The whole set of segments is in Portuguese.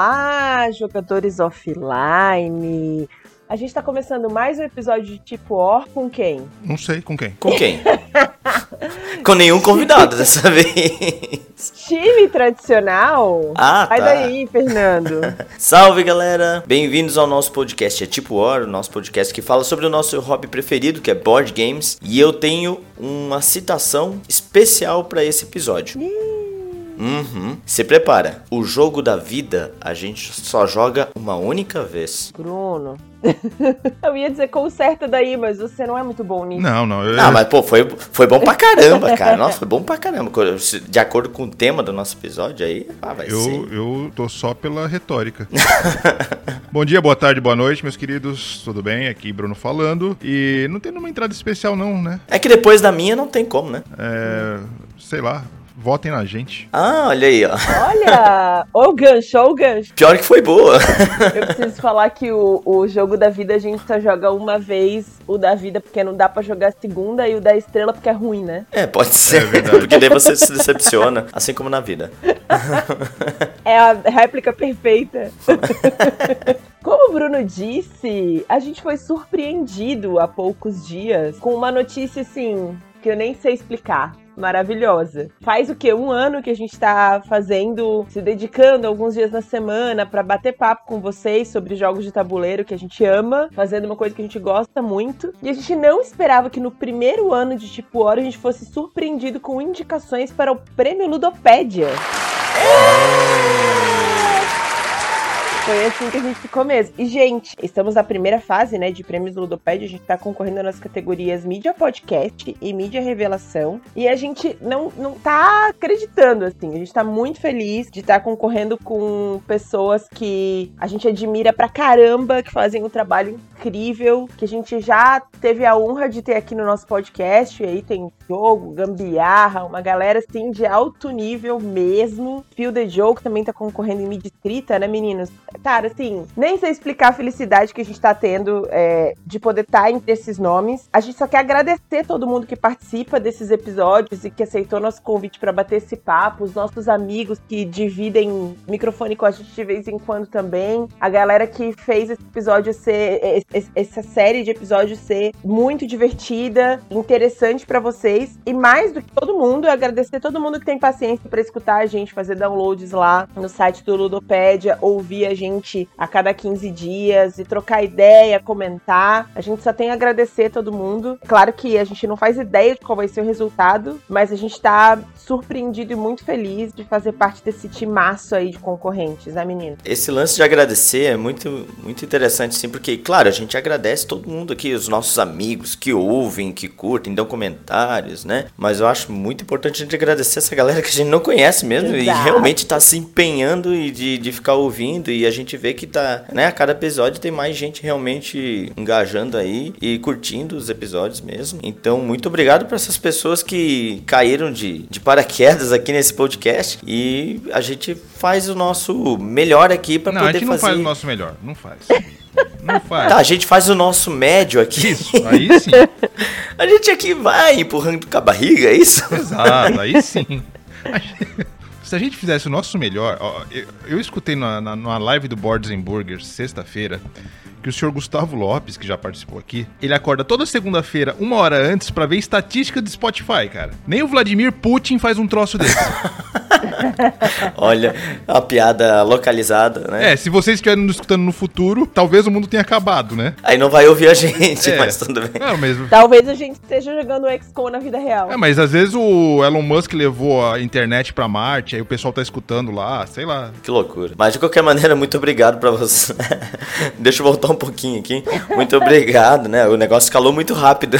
Olá, jogadores offline. A gente tá começando mais um episódio de Tipo Or com quem? Não sei, com quem? Com quem? com nenhum convidado dessa vez. Time tradicional? Ah, Sai tá. daí, Fernando. Salve galera! Bem-vindos ao nosso podcast É Tipo War, o nosso podcast que fala sobre o nosso hobby preferido, que é board games. E eu tenho uma citação especial para esse episódio. Uhum. Se prepara. O jogo da vida a gente só joga uma única vez. Bruno. Eu ia dizer conserta daí, mas você não é muito bom nisso. Não, não. Eu, Ah, mas pô, foi, foi bom pra caramba, cara. Nossa, foi bom pra caramba. De acordo com o tema do nosso episódio aí, ah, vai ser. eu, eu tô só pela retórica. Bom dia, boa tarde, boa noite, meus queridos. Tudo bem? Aqui Bruno falando. E não tem nenhuma entrada especial, não, né? É que depois da minha não tem como, né? É. Sei lá. Votem na gente. Ah, olha aí, ó. Olha! Ô gancho, ô gancho. Pior que foi boa. Eu preciso falar que o, o jogo da vida a gente só joga uma vez o da vida porque não dá pra jogar a segunda e o da estrela porque é ruim, né? É, pode ser. verdade. porque daí você se decepciona, assim como na vida. É a réplica perfeita. Como o Bruno disse, a gente foi surpreendido há poucos dias com uma notícia assim que eu nem sei explicar. Maravilhosa. Faz o que? Um ano que a gente tá fazendo, se dedicando alguns dias na semana pra bater papo com vocês sobre jogos de tabuleiro que a gente ama, fazendo uma coisa que a gente gosta muito. E a gente não esperava que no primeiro ano de Tipo Hora a gente fosse surpreendido com indicações para o Prêmio Ludopédia. Foi assim que a gente ficou mesmo. E, gente, estamos na primeira fase, né, de prêmios do Ludopédia. A gente tá concorrendo nas categorias Mídia Podcast e Mídia Revelação. E a gente não, não tá acreditando, assim. A gente tá muito feliz de estar concorrendo com pessoas que a gente admira pra caramba, que fazem um trabalho incrível, que a gente já teve a honra de ter aqui no nosso podcast. E aí tem jogo, gambiarra, uma galera, assim, de alto nível mesmo. Fio the Joke também tá concorrendo em mídia escrita, né, meninos? Cara, assim, nem sei explicar a felicidade que a gente tá tendo é, de poder estar entre esses nomes. A gente só quer agradecer todo mundo que participa desses episódios e que aceitou nosso convite para bater esse papo, os nossos amigos que dividem microfone com a gente de vez em quando também, a galera que fez esse episódio ser, essa série de episódios ser muito divertida, interessante para vocês e mais do que todo mundo, é agradecer todo mundo que tem paciência para escutar a gente, fazer downloads lá no site do Ludopédia, ouvir a gente a cada 15 dias e trocar ideia, comentar. A gente só tem a agradecer todo mundo. Claro que a gente não faz ideia de qual vai ser o resultado, mas a gente tá surpreendido e muito feliz de fazer parte desse timaço aí de concorrentes, né, menino? Esse lance de agradecer é muito, muito interessante, sim, porque, claro, a gente agradece todo mundo aqui, os nossos amigos que ouvem, que curtem, dão comentários, né? Mas eu acho muito importante a gente agradecer essa galera que a gente não conhece mesmo Exato. e realmente tá se empenhando e de, de ficar ouvindo e a gente vê que tá, né, a cada episódio tem mais gente realmente engajando aí e curtindo os episódios mesmo. Então, muito obrigado para essas pessoas que caíram de, de paraquedas aqui nesse podcast e a gente faz o nosso melhor aqui para Não, a poder gente não fazer. faz o nosso melhor. Não faz. Não faz. Tá, a gente faz o nosso médio aqui. Isso, aí sim. A gente aqui vai empurrando com a barriga, é isso? Exato, aí sim. Se a gente fizesse o nosso melhor, ó, eu, eu escutei na, na, numa live do Boards and Burgers sexta-feira que o senhor Gustavo Lopes, que já participou aqui, ele acorda toda segunda-feira, uma hora antes, pra ver estatística do Spotify, cara. Nem o Vladimir Putin faz um troço desse. Olha, a piada localizada, né? é, se vocês estiverem nos escutando no futuro, talvez o mundo tenha acabado, né? Aí não vai ouvir a gente, É. mas tudo bem. Não, mas Talvez a gente esteja jogando XCOM na vida real. É, mas às vezes o Elon Musk levou a internet pra Marte, aí o pessoal tá escutando lá, sei lá. Que loucura. Mas de qualquer maneira, muito obrigado pra você. Deixa eu voltar um pouquinho aqui. Muito obrigado, né? O negócio escalou muito rápido.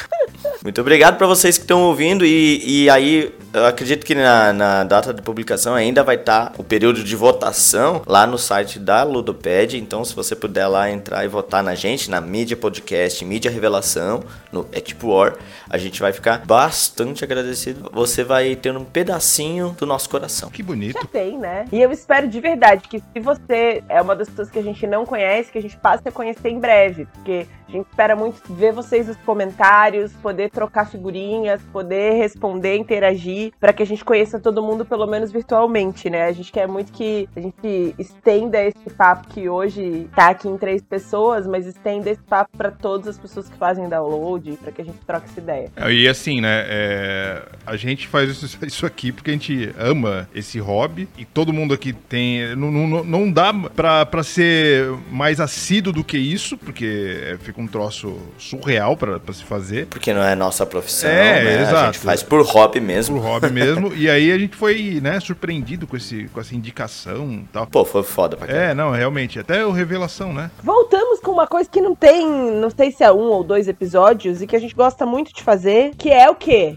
muito obrigado pra vocês que estão ouvindo. E, e aí, eu acredito que na, na data de publicação ainda vai estar o período de votação lá no site da Ludoped. Então, se você puder lá entrar e votar na gente, na mídia podcast, mídia revelação, no É Tipo War, a gente vai ficar bastante agradecido. Você vai ter um pedacinho do nosso coração. Que bonito. Já tem, né? E eu espero de verdade que se você é uma das pessoas que a gente não conhece, que a gente passe a conhecer em breve, porque a gente espera muito ver vocês nos comentários, poder trocar figurinhas, poder responder, interagir, para que a gente conheça todo mundo pelo menos virtualmente, né? A gente quer muito que a gente estenda esse papo que hoje tá aqui em três pessoas, mas estenda esse papo para todas as pessoas que fazem download, para que a gente troque essa ideia. E assim, né? É, a gente faz isso, aqui porque a gente ama esse hobby e todo mundo aqui tem. Não, não, não dá pra ser mais assíduo do que isso, porque fica um troço surreal pra, pra se fazer. Porque não é nossa profissão, é, né? Exato. A gente faz por hobby mesmo. Por hobby mesmo. e aí a gente foi, né, surpreendido com, esse, com essa indicação e tal. Pô, foi foda pra cá. É, não, realmente. Até o revelação, né? Voltamos com uma coisa que não tem, não sei se é um ou dois episódios, e que a gente gosta muito de fazer, que é o quê?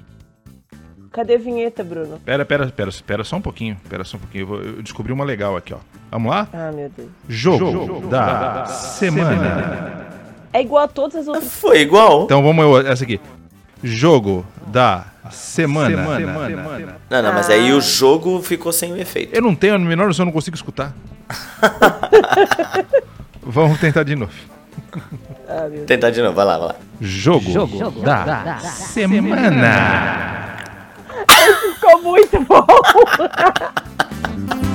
Cadê a vinheta, Bruno? Pera, pera, pera, pera só um pouquinho. Pera só um pouquinho. Eu, vou, eu descobri uma legal aqui, ó. Vamos lá? Ah, meu Deus. Jogo, Jogo da, da, da semana. semana. É igual a todas as outras. Foi igual. Então vamos essa aqui. Jogo da semana. semana. semana. Não, não, mas aí o jogo ficou sem o efeito. Eu não tenho a menor noção, eu não consigo escutar. vamos tentar de novo. Ah, tentar de novo, vai lá, vai lá. Jogo, Jogo da, da, semana. semana. Ficou muito bom.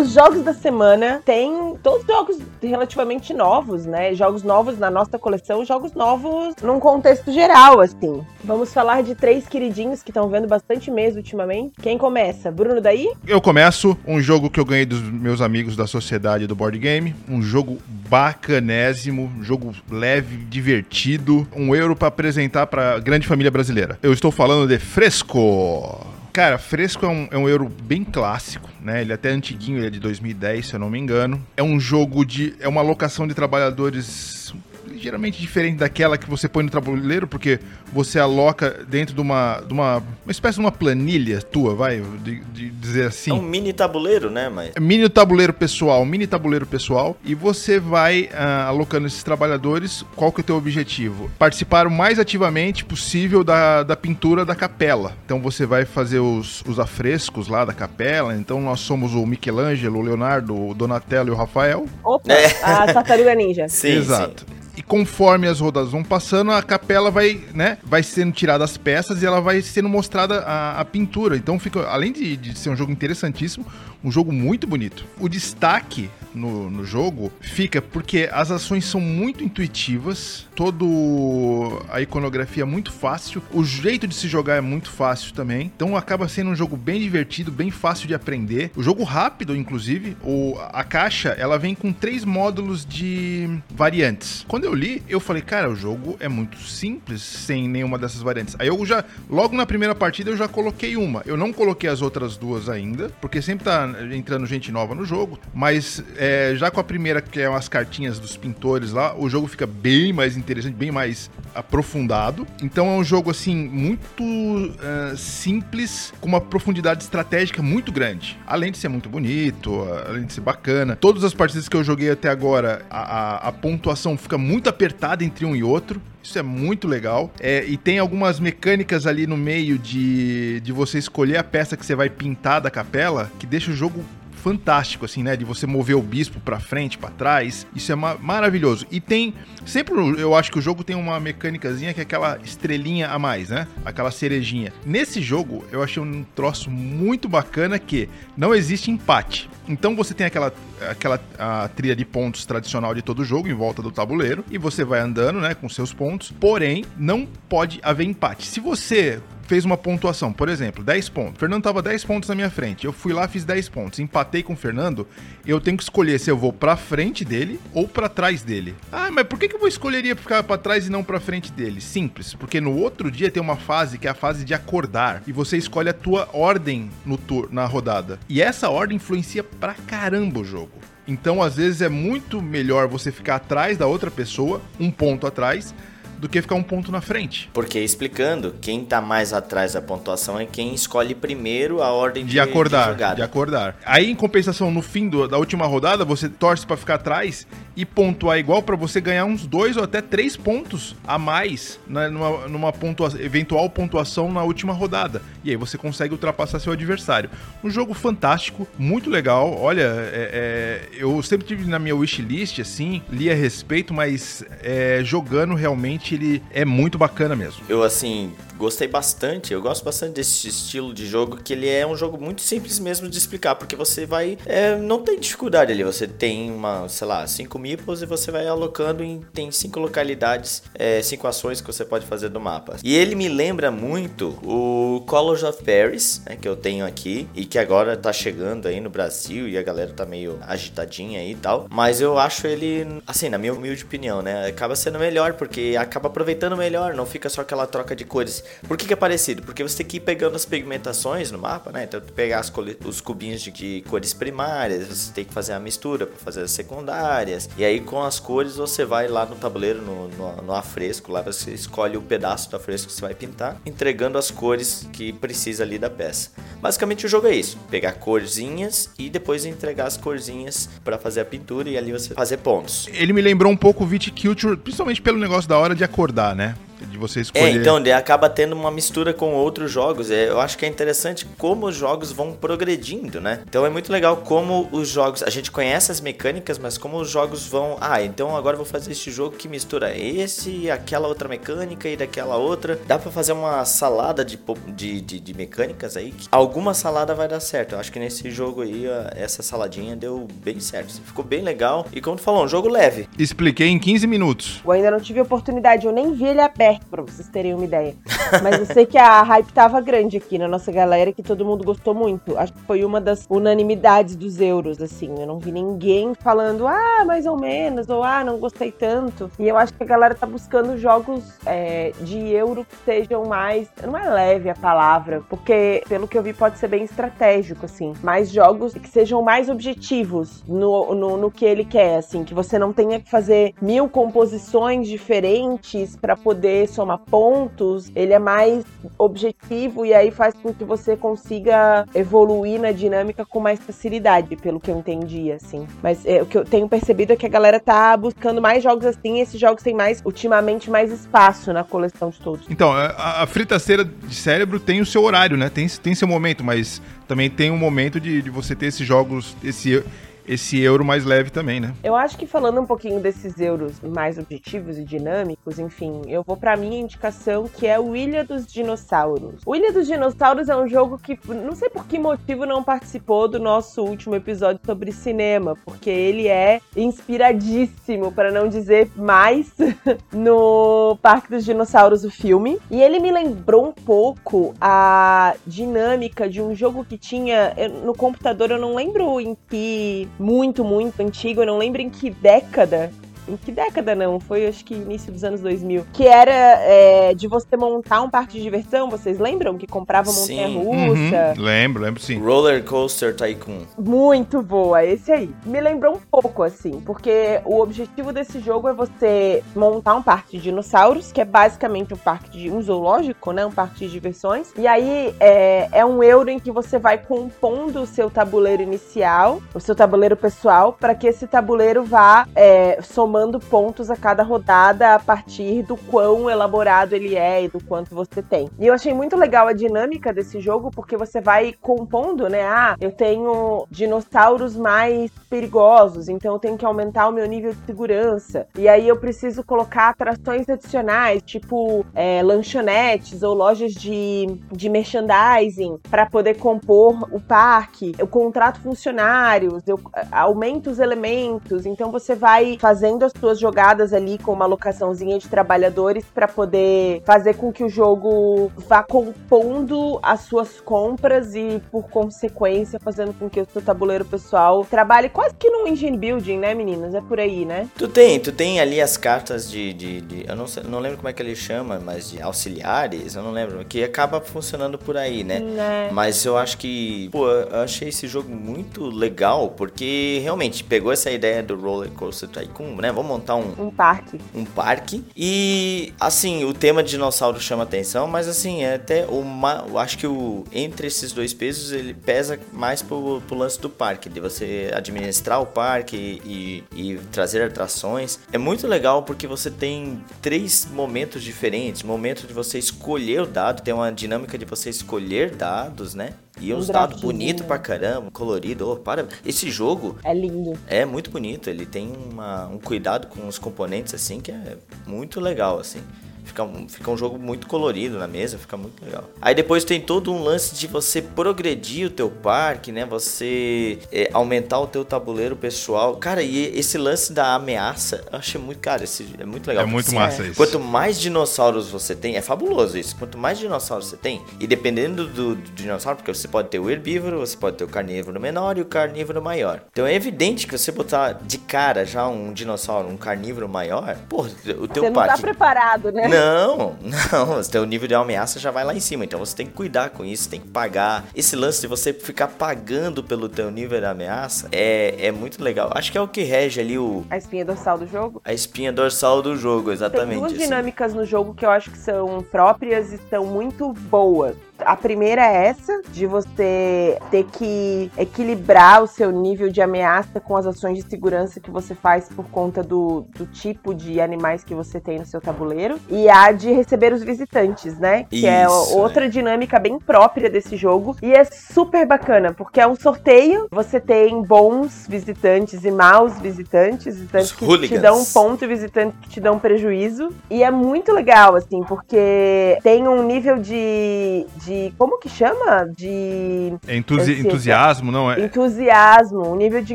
Os jogos da semana tem todos jogos relativamente novos, né? Jogos novos na nossa coleção, jogos novos num contexto geral, assim. Vamos falar de três queridinhos que estão vendo bastante mês ultimamente. Quem começa? Bruno daí? Eu começo. Um jogo que eu ganhei dos meus amigos da Sociedade do Board Game. Um jogo bacanésimo, um jogo leve, divertido. Um euro para apresentar para grande família brasileira. Eu estou falando de Fresco. Cara, Fresco é um, é um euro bem clássico, né? Ele é até antiguinho, ele é de 2010, se eu não me engano. É um jogo de. É uma alocação de trabalhadores ligeiramente diferente daquela que você põe no tabuleiro, porque você aloca dentro de uma, de uma, uma espécie de uma planilha tua, vai, de, de dizer assim. É um mini tabuleiro, né? Mas... É mini tabuleiro pessoal, mini tabuleiro pessoal, e você vai uh, alocando esses trabalhadores, qual que é o teu objetivo? Participar o mais ativamente possível da, da pintura da capela. Então você vai fazer os, os afrescos lá da capela, então nós somos o Michelangelo, o Leonardo, o Donatello e o Rafael. Opa, é. a Tartaruga Ninja. Sim, Exato. Sim. E conforme as rodas vão passando, a capela vai, né, vai sendo tirada as peças e ela vai sendo mostrada a, a pintura. Então fica, além de, de ser um jogo interessantíssimo, um jogo muito bonito. O destaque no, no jogo fica porque as ações são muito intuitivas, todo a iconografia é muito fácil, o jeito de se jogar é muito fácil também. Então acaba sendo um jogo bem divertido, bem fácil de aprender. O jogo rápido, inclusive, o, a caixa ela vem com três módulos de variantes. Quando eu li, eu falei, cara, o jogo é muito simples sem nenhuma dessas variantes. Aí eu já, logo na primeira partida, eu já coloquei uma. Eu não coloquei as outras duas ainda, porque sempre tá entrando gente nova no jogo, mas é, já com a primeira, que é umas cartinhas dos pintores lá, o jogo fica bem mais interessante, bem mais aprofundado. Então é um jogo, assim, muito uh, simples, com uma profundidade estratégica muito grande. Além de ser muito bonito, além de ser bacana. Todas as partidas que eu joguei até agora, a, a, a pontuação fica muito apertada entre um e outro. Isso é muito legal. É, e tem algumas mecânicas ali no meio de, de você escolher a peça que você vai pintar da capela que deixa o jogo fantástico, assim, né? De você mover o bispo para frente, para trás. Isso é ma maravilhoso. E tem. Sempre eu acho que o jogo tem uma mecânicazinha que é aquela estrelinha a mais, né? Aquela cerejinha. Nesse jogo, eu achei um troço muito bacana que não existe empate. Então você tem aquela, aquela a trilha de pontos tradicional de todo jogo em volta do tabuleiro. E você vai andando, né? Com seus pontos. Porém, não pode haver empate. Se você fez uma pontuação, por exemplo, 10 pontos. O Fernando tava 10 pontos na minha frente. Eu fui lá, fiz 10 pontos, empatei com o Fernando. Eu tenho que escolher se eu vou pra frente dele ou para trás dele. Ah, mas por que, que eu escolheria ficar para trás e não para frente dele? Simples, porque no outro dia tem uma fase que é a fase de acordar e você escolhe a tua ordem no tour, na rodada. E essa ordem influencia pra caramba o jogo. Então, às vezes é muito melhor você ficar atrás da outra pessoa, um ponto atrás, do que ficar um ponto na frente. Porque explicando, quem tá mais atrás da pontuação é quem escolhe primeiro a ordem de, De acordar, de jogada. de acordar. Aí, em compensação, no fim do- da última rodada, você torce pra ficar atrás e pontuar igual pra você ganhar uns dois ou até três pontos a mais né, numa, numa pontua- eventual pontuação na última rodada. E aí você consegue ultrapassar seu adversário. Um jogo fantástico, muito legal. Olha, é- é, eu sempre tive na minha wishlist, assim, li a respeito, mas é, jogando realmente ele é muito bacana mesmo. Eu, assim, gostei bastante. Eu gosto bastante desse estilo de jogo, que ele é um jogo muito simples mesmo de explicar, porque você vai. é, não tem dificuldade ali. Você tem uma, sei lá, cinco meeples e você vai alocando em. Tem cinco localidades, é, cinco ações que você pode fazer do mapa. E ele me lembra muito o Colors of Paris, né, que eu tenho aqui, e que agora tá chegando aí no Brasil e a galera tá meio agitadinha aí e tal. Mas eu acho ele, assim, na minha humilde opinião, né? Acaba sendo melhor, porque acaba aproveitando melhor, não fica só aquela troca de cores. Por que, que é parecido? Porque você tem que ir pegando as pigmentações no mapa, né? Então, pegar os cubinhos de, de cores primárias, você tem que fazer a mistura para fazer as secundárias. E aí, com as cores, você vai lá no tabuleiro, no, no, no afresco, lá você escolhe o pedaço do afresco que você vai pintar, entregando as cores que precisa ali da peça. Basicamente, o jogo é isso: pegar corzinhas e depois entregar as corzinhas para fazer a pintura e ali você fazer pontos. Ele me lembrou um pouco o Viticulture, principalmente pelo negócio da hora de acordar, né? Você escolher. É, então, ele acaba tendo uma mistura com outros jogos. É, eu acho que é interessante como os jogos vão progredindo, né? Então é muito legal como os jogos. A gente conhece as mecânicas, mas como os jogos vão. Ah, então agora eu vou fazer este jogo que mistura esse e aquela outra mecânica e daquela outra. Dá pra fazer uma salada de, de, de, de mecânicas aí. que Alguma salada vai dar certo. Eu acho que nesse jogo aí, essa saladinha deu bem certo. Ficou bem legal. E como tu falou, um jogo leve. Expliquei em 15 minutos. Eu ainda não tive oportunidade, eu nem vi ele aberto, pra vocês terem uma ideia. Mas eu sei que a hype tava grande aqui na nossa galera, que todo mundo gostou muito. Acho que foi uma das unanimidades dos euros, assim. Eu não vi ninguém falando, ah, mais ou menos, ou ah, não gostei tanto. E eu acho que a galera tá buscando jogos é, de euro que sejam mais. Não é leve a palavra, porque pelo que eu vi pode ser bem estratégico, assim. Mais jogos que sejam mais objetivos no, no, no que ele quer, assim. Que você não tenha que fazer mil composições diferentes para poder somar pontos. Ele é mais objetivo e aí faz com que você consiga evoluir na dinâmica com mais facilidade, pelo que eu entendi, assim. Mas é, o que eu tenho percebido é que a galera tá buscando mais jogos assim, e esses jogos têm mais, ultimamente, mais espaço na coleção de todos. Então, a, a fritaceira de cérebro tem o seu horário, né? Tem, tem seu momento, mas também tem um momento de, de você ter esses jogos, esse, esse euro mais leve também, né? Eu acho que falando um pouquinho desses euros mais objetivos e dinâmicos, enfim, eu vou pra minha indicação que é o Ilha dos Dinossauros. O Ilha dos Dinossauros é um jogo que não sei por que motivo não participou do nosso último episódio sobre cinema, porque ele é inspiradíssimo, para não dizer mais, no Parque dos Dinossauros, o filme. E ele me lembrou um pouco a dinâmica de um jogo que tinha no computador, eu não lembro em que muito, muito antigo, eu não lembro em que década. Em que década não? Foi acho que início dos anos 2000. Que era é, de você montar um parque de diversão, vocês lembram? Que comprava montanha-russa. Uhum, lembro, lembro sim. Roller Coaster Tycoon. Muito boa, esse aí. Me lembrou um pouco, assim, porque o objetivo desse jogo é você montar um parque de dinossauros, que é basicamente um parque de um zoológico, né? Um parque de diversões. E aí é, é um euro em que você vai compondo o seu tabuleiro inicial, o seu tabuleiro pessoal, para que esse tabuleiro vá é, somando pontos a cada rodada a partir do quão elaborado ele é e do quanto você tem. E eu achei muito legal a dinâmica desse jogo, porque você vai compondo, né? Ah, eu tenho dinossauros mais perigosos, então eu tenho que aumentar o meu nível de segurança. E aí eu preciso colocar atrações adicionais, tipo é, lanchonetes ou lojas de, de merchandising, para poder compor o parque. Eu contrato funcionários, eu é, aumento os elementos, então você vai fazendo as suas jogadas ali com uma alocaçãozinha de trabalhadores para poder fazer com que o jogo vá compondo as suas compras e, por consequência, fazendo com que o seu tabuleiro pessoal trabalhe quase que num engine building, né, meninas? É por aí, né? Tu tem, tu tem ali as cartas de. de, de- eu não, sei- não lembro como é que ele chama, mas de auxiliares, eu não lembro. Que acaba funcionando por aí, né? Né? Mas eu acho que, pô, eu achei esse jogo muito legal, porque realmente pegou essa ideia do Roller Coaster Tycoon, né? Né? Vamos montar um, Um parque. um parque. E assim, o tema de dinossauro chama atenção, mas assim, é até o ma... eu acho que o entre esses dois pesos ele pesa mais pro, pro lance do parque, de você administrar o parque e, e trazer atrações. É muito legal porque você tem três momentos diferentes, momento de você escolher o dado, tem uma dinâmica de você escolher dados, né? E Um uns dados draftzinho. bonitos pra caramba, colorido. Oh, para. Esse jogo É lindo. é muito bonito, ele tem uma- um cuidado com os componentes assim que é muito legal assim. Fica um, fica um jogo muito colorido na mesa, fica muito legal. Aí depois tem todo um lance de você progredir o teu parque, né? Você é, aumentar o teu tabuleiro pessoal. Cara, e esse lance da ameaça, eu achei muito, cara, esse, é muito legal. É muito Assim, massa isso. Quanto mais dinossauros você tem, é fabuloso isso. Quanto mais dinossauros você tem, e dependendo do, do dinossauro, porque você pode ter o herbívoro, você pode ter o carnívoro menor e o carnívoro maior. Então é evidente que você botar de cara já um dinossauro, um carnívoro maior, pô, o teu Você não tá parque. preparado, né? Não, não, o teu nível de ameaça já vai lá em cima, então você tem que cuidar com isso, tem que pagar. Esse lance de você ficar pagando pelo teu nível de ameaça é, é muito legal. Acho que é o que rege ali o, A espinha dorsal do jogo. a espinha dorsal do jogo, Tem exatamente. duas assim. dinâmicas no jogo que eu acho que são próprias e são muito boas. A primeira é essa, de você ter que equilibrar o seu nível de ameaça com as ações de segurança que você faz por conta do, do tipo de animais que você tem no seu tabuleiro. E a de receber os visitantes, né? Que é Isso, outra dinâmica bem própria desse jogo. E é super bacana, porque é um sorteio, você tem bons visitantes e maus visitantes, visitantes Os que te hooligans. dão ponto e visitantes que te dão prejuízo. E é muito legal, assim, porque tem um nível de. de como que chama? De É entusi- entusiasmo, não é? entusiasmo. Um nível de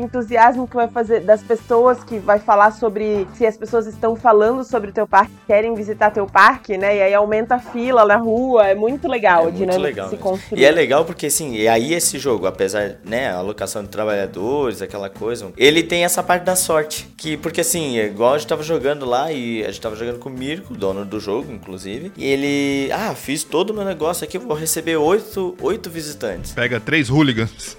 entusiasmo que vai fazer das pessoas, que vai falar sobre se as pessoas estão falando sobre o teu parque, querem visitar teu parque, né? E aí aumenta a fila na rua. É muito legal É a muito legal se mesmo. construi. E é legal porque, assim, e aí esse jogo, apesar, né, a alocação de trabalhadores, aquela coisa, ele tem essa parte da sorte. Que, porque, assim, é igual a gente tava jogando lá e a gente tava jogando com o Mirko, dono do jogo, inclusive, e ele, ah, fiz todo o meu negócio aqui, vou receber oito, oito visitantes. Pega três hooligans.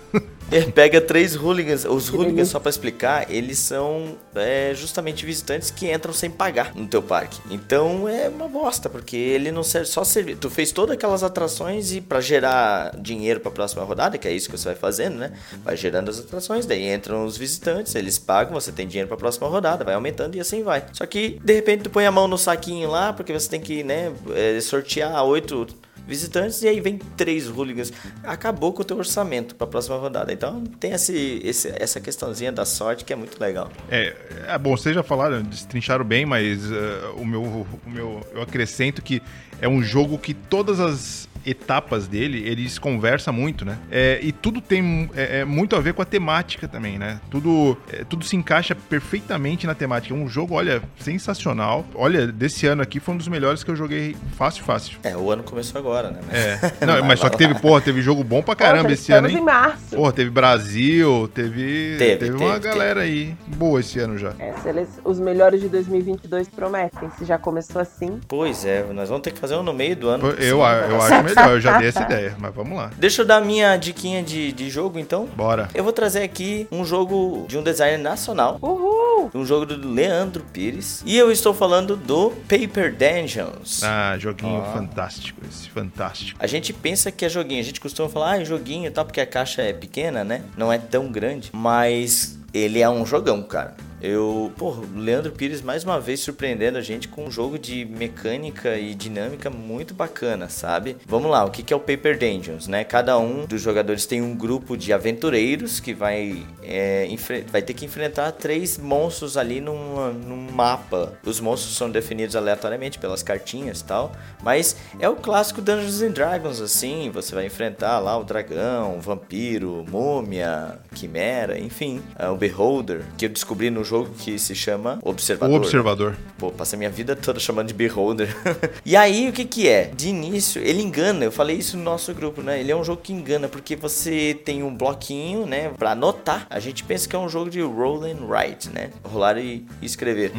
Ele pega três hooligans. Os hooligans, só pra explicar, eles são é, justamente visitantes que entram sem pagar no teu parque. Então é uma bosta, porque ele não serve só servir. Tu fez todas aquelas atrações e pra gerar dinheiro pra próxima rodada, que é isso que você vai fazendo, né? Vai gerando as atrações, daí entram os visitantes, eles pagam, você tem dinheiro pra próxima rodada, vai aumentando e assim vai. Só que de repente tu põe a mão no saquinho lá, porque você tem que, né, é, sortear oito visitantes e aí vem três hooligans. Acabou com o teu orçamento para a próxima rodada. Então tem esse, esse- essa questãozinha da sorte que é muito legal. É, é bom, vocês já falaram, destrincharam bem, mas eh, o, meu, o meu. Eu acrescento que é um jogo que todas as etapas dele, eles conversam muito, né? É, e tudo tem é, é, muito a ver com a temática também, né? Tudo, é, tudo se encaixa perfeitamente na temática. É um jogo, olha, sensacional. Olha, desse ano aqui foi um dos melhores que eu joguei fácil, fácil. É, o ano começou agora, né? É, não, mas só que teve, porra, teve jogo bom pra caramba esse ano, hein? em março. Porra, teve Brasil, teve. Teve, uma teve, galera aí boa esse ano já. É, eles- os melhores de 2022 prometem. Se já começou assim. Pois é, nós vamos ter que fazer um no meio do ano. Eu, eu dar acho certo. Eu já dei essa ideia, mas vamos lá. Deixa eu dar minha diquinha de, de jogo então. Bora. Eu vou trazer aqui um jogo de um designer nacional. Uhul! Um jogo do Leandro Pires. E eu estou falando do Paper Dungeons. Ah, joguinho Ó. fantástico esse, fantástico. A gente pensa que é joguinho, a gente costuma falar, ah, é joguinho e tal, porque a caixa é pequena, né? Não é tão grande, mas ele é um jogão, cara. Eu, pô, Leandro Pires mais uma vez surpreendendo a gente com um jogo de mecânica e dinâmica muito bacana, sabe? Vamos lá, o que é o Paper Dungeons, né? Cada um dos jogadores tem um grupo de aventureiros que vai, é, vai ter que enfrentar três monstros ali numa- num mapa. Os monstros são definidos aleatoriamente pelas cartinhas e tal, mas é o clássico Dungeons and Dragons, assim. Você vai enfrentar lá o dragão, o vampiro, múmia, quimera, enfim, é, o Beholder, que eu descobri no jogo que se chama O Observador. observador. Pô, passei minha vida toda chamando de Beholder. e aí, o que que é? De início, ele engana. Eu falei isso no nosso grupo, né? Ele é um jogo que engana, porque você tem um bloquinho, né? Pra anotar. A gente pensa que é um jogo de roll and write, né? Rolar e escrever.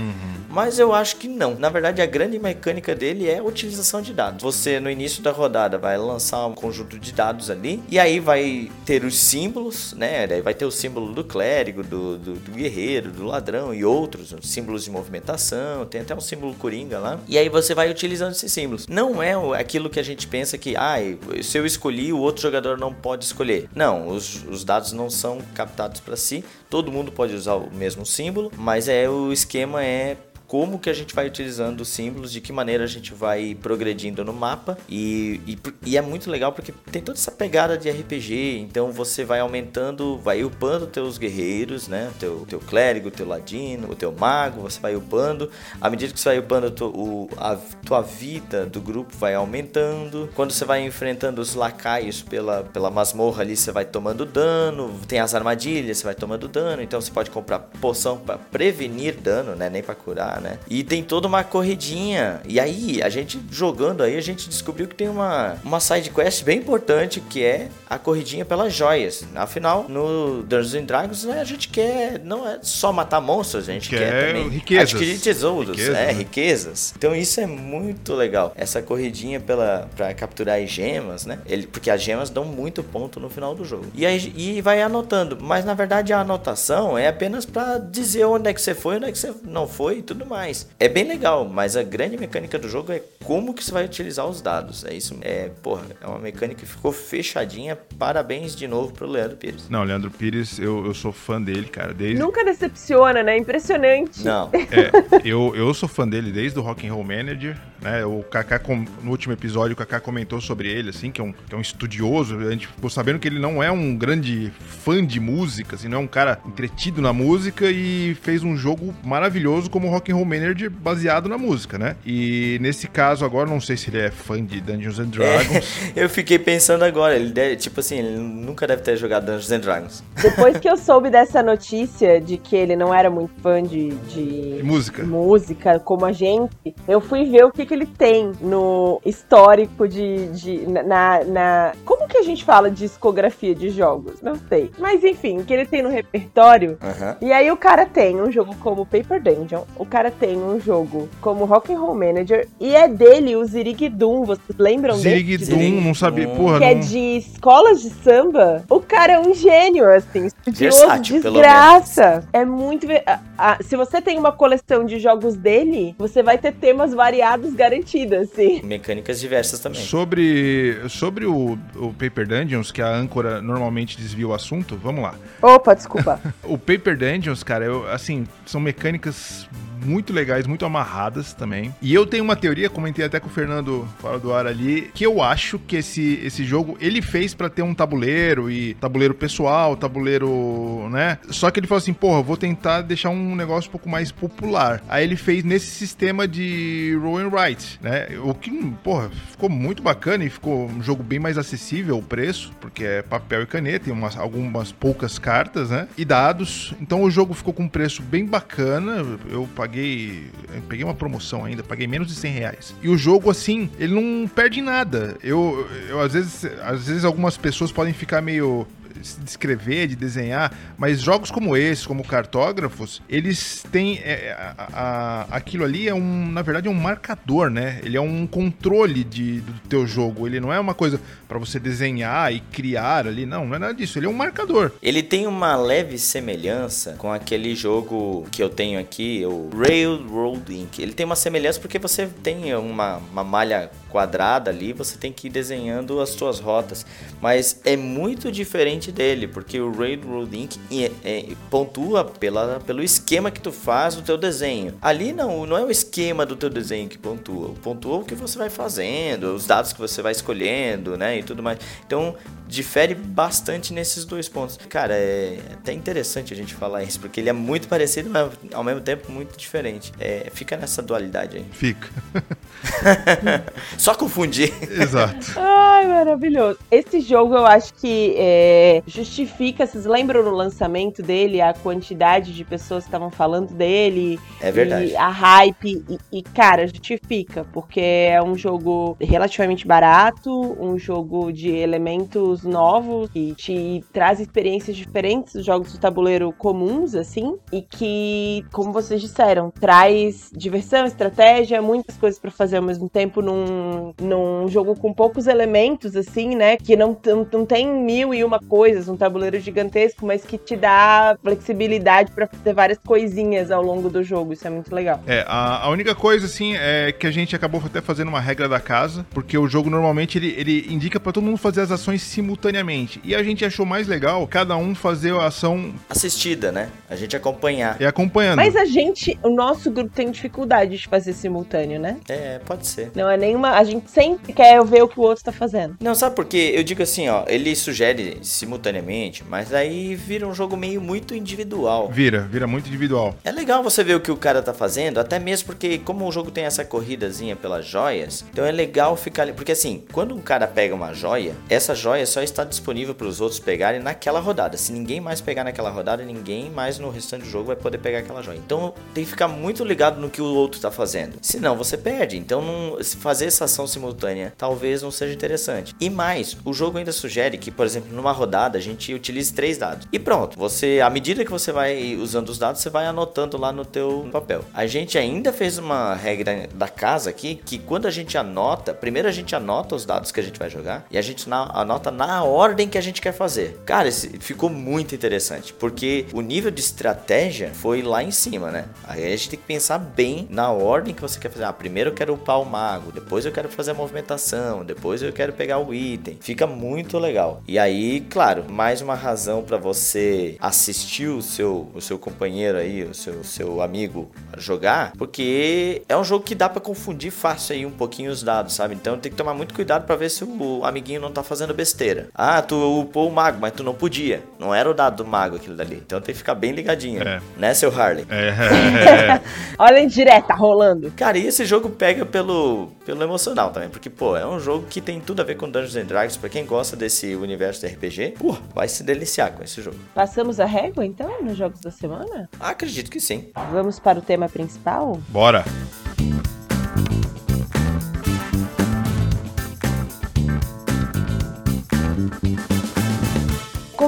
Mas eu acho que não. Na verdade, a grande mecânica dele é a utilização de dados. Você, no início da rodada, vai lançar um conjunto de dados ali. E aí vai ter os símbolos, né? Daí vai ter o símbolo do clérigo, do, do, do guerreiro, do ladrão padrão e outros, símbolos de movimentação, tem até um símbolo coringa lá. E aí você vai utilizando esses símbolos. Não é aquilo que a gente pensa que, ah, se eu escolhi, o outro jogador não pode escolher. Não, os, os dados não são captados para si, todo mundo pode usar o mesmo símbolo, mas é o esquema é como que a gente vai utilizando os símbolos, de que maneira a gente vai progredindo no mapa. E, e, e, é muito legal porque tem toda essa pegada de RPG. Então você vai aumentando, vai upando teus guerreiros, né? Teu, teu clérigo, teu ladino, o teu mago, você vai upando. À medida que você vai upando, tu, o, a tua vida do grupo vai aumentando. Quando você vai enfrentando os lacaios pela, pela masmorra ali, você vai tomando dano. Tem as armadilhas, você vai tomando dano. Então você pode comprar poção para prevenir dano, né? Nem para curar né? E tem toda uma corridinha. E aí, a gente jogando aí, a gente descobriu que tem uma, uma side quest bem importante que é a corridinha pelas joias. Afinal, no Dungeons and Dragons, né, a gente quer não é só matar monstros, a gente quer, quer também riquezas. adquirir tesouros, riquezas, é, né? riquezas. Então isso é muito legal. Essa corridinha pela para capturar as gemas, né? Ele, porque as gemas dão muito ponto no final do jogo. E aí e vai anotando, mas na verdade a anotação é apenas para dizer onde é que você foi, onde é que você não foi e tudo mais. É bem legal, mas a grande mecânica do jogo é como que você vai utilizar os dados. É isso, é, porra, é uma mecânica que ficou fechadinha. Parabéns de novo pro Leandro Pires. Não, Leandro Pires, eu, eu sou fã dele, cara, desde Nunca decepciona, né? Impressionante. Não. É, eu, eu sou fã dele desde o Rock and Roll Manager, né? O Kaká no último episódio o Kaká comentou sobre ele assim, que é um, que é um estudioso, a gente ficou sabendo que ele não é um grande fã de música, assim, não é um cara entretido na música e fez um jogo maravilhoso como o Rock and Roll Manager baseado na música, né? E nesse caso agora, não sei se ele é fã de Dungeons and Dragons. É, eu fiquei pensando agora, ele deve, tipo assim, ele nunca deve ter jogado Dungeons and Dragons. Depois que eu soube dessa notícia de que ele não era muito fã de, de, de música. música como a gente, eu fui ver o que, que ele tem no histórico de. de na, na. Como que a gente fala de discografia de jogos? Não sei. Mas enfim, o que ele tem no repertório. Uhum. E aí o cara tem um jogo como Paper Dungeon, o cara tem um jogo como Rock and Roll Manager e é dele o Zirigdum. Vocês lembram dele? Zirigdum, não sabia, porra. Que não... é de escolas de samba. O cara é um gênio, assim. Estudioso, Versátil, desgraça. É muito. se você tem uma coleção de jogos dele, você vai ter temas variados garantidos, assim. Mecânicas diversas também. Sobre, sobre o, o Paper Dungeons, que a âncora normalmente desvia o assunto, vamos lá. Opa, desculpa. o Paper Dungeons, cara, eu, assim, são mecânicas muito legais, muito amarradas também. E eu tenho uma teoria, comentei até com o Fernando fora do ar ali, que eu acho que esse, esse jogo ele fez para ter um tabuleiro e tabuleiro pessoal, tabuleiro, né? Só que ele falou assim, porra, vou tentar deixar um negócio um pouco mais popular. Aí ele fez nesse sistema de roll and write, né? O que, porra, ficou muito bacana e ficou um jogo bem mais acessível o preço, porque é papel e caneta e umas, algumas poucas cartas, né? E dados. Então o jogo ficou com um preço bem bacana. Eu paguei paguei. Peguei uma promoção ainda, paguei menos de 100 reais. E o jogo, assim, ele não perde nada. Eu, eu às vezes, às vezes algumas pessoas podem ficar meio de escrever, de desenhar, mas jogos como esse, como cartógrafos, eles têm é, a, a, aquilo ali é um, na verdade, é um marcador, né? Ele é um controle de, do teu jogo. Ele não é uma coisa para você desenhar e criar ali, não, não é nada disso. Ele é um marcador. Ele tem uma leve semelhança com aquele jogo que eu tenho aqui, o Railroad Inc. Ele tem uma semelhança porque você tem uma, uma malha quadrada ali, você tem que ir desenhando as suas rotas, mas é muito diferente dele, porque o Railroad Inc. É, é, pontua pela, pelo esquema que tu faz do teu desenho. Ali não, não é o esquema do teu desenho que pontua, pontua o que você vai fazendo, os dados que você vai escolhendo, né, e tudo mais. Então, difere bastante nesses dois pontos. Cara, é até interessante a gente falar isso, porque ele é muito parecido, mas ao mesmo tempo muito diferente. É, fica nessa dualidade aí. Fica. Só confundir. Exato. Ai, maravilhoso. Esse jogo eu acho que é, justifica. Vocês lembram no lançamento dele a quantidade de pessoas que estavam falando dele? É verdade. a hype. E, e, cara, justifica, porque é um jogo relativamente barato, um jogo de elementos jogos novos e te traz experiências diferentes dos jogos de tabuleiro comuns, assim, e que, como vocês disseram, traz diversão, estratégia, muitas coisas para fazer ao mesmo tempo num, num jogo com poucos elementos, assim, né? Que não, não, não tem mil e uma coisas, um tabuleiro gigantesco, mas que te dá flexibilidade para fazer várias coisinhas ao longo do jogo. Isso é muito legal. É, a, a única coisa, assim, é que a gente acabou até fazendo uma regra da casa, porque o jogo normalmente ele, ele indica para todo mundo fazer as ações simultaneamente. E a gente achou mais legal cada um fazer a ação Assistida, né? A gente acompanhar. e acompanhando. Mas a gente, o nosso grupo tem dificuldade de fazer simultâneo, né? É, pode ser. Não é nenhuma. A gente sempre quer ver o que o outro tá fazendo. Não, sabe por quê? Eu digo assim, ó, ele sugere simultaneamente, mas aí vira um jogo meio muito individual. Vira, vira muito individual. É legal você ver o que o cara tá fazendo, até mesmo porque como o jogo tem essa corridazinha pelas joias, então é legal ficar ali, porque assim, quando um cara pega uma joia, essa joia só está disponível para os outros pegarem naquela rodada. Se ninguém mais pegar naquela rodada, ninguém mais no restante do jogo vai poder pegar aquela joia. Então tem que ficar muito ligado no que o outro tá fazendo. Senão você perde. Então não, fazer essa ação simultânea talvez não seja interessante. E mais, o jogo ainda sugere que, por exemplo, numa rodada a gente utilize três dados. E pronto, você, à medida que você vai usando os dados, você vai anotando lá no teu papel. A gente ainda fez uma regra da casa aqui que quando a gente anota, primeiro a gente anota os dados que a gente vai jogar e a gente anota na ordem que a gente quer fazer. Cara, ficou muito interessante, porque o nível de estratégia foi lá em cima, né? Aí a gente tem que pensar bem na ordem que você quer fazer. Ah, primeiro eu quero upar o mago, depois eu quero fazer a movimentação, depois eu quero pegar o item. Fica muito legal. E aí, claro, mais uma razão para você assistir o seu, o seu companheiro aí, o seu, seu amigo jogar, porque é um jogo que dá para confundir fácil aí um pouquinho os dados, sabe? Então tem que tomar muito cuidado para ver se o amiguinho não tá fazendo besteira. Ah, tu upou o mago, mas tu não podia. Não era o dado do mago aquilo dali. Então tem que ficar bem ligadinho. É. Né, seu Harley? É. Olha a indireta rolando. Cara, e esse jogo pega pelo, pelo emocional também, porque, pô, é um jogo que tem tudo a ver com Dungeons and Dragons. Pra quem gosta desse universo de RPG, pô, vai se deliciar com esse jogo. Passamos a régua, então, nos jogos da semana? Acredito que sim. Vamos para o tema principal? Bora.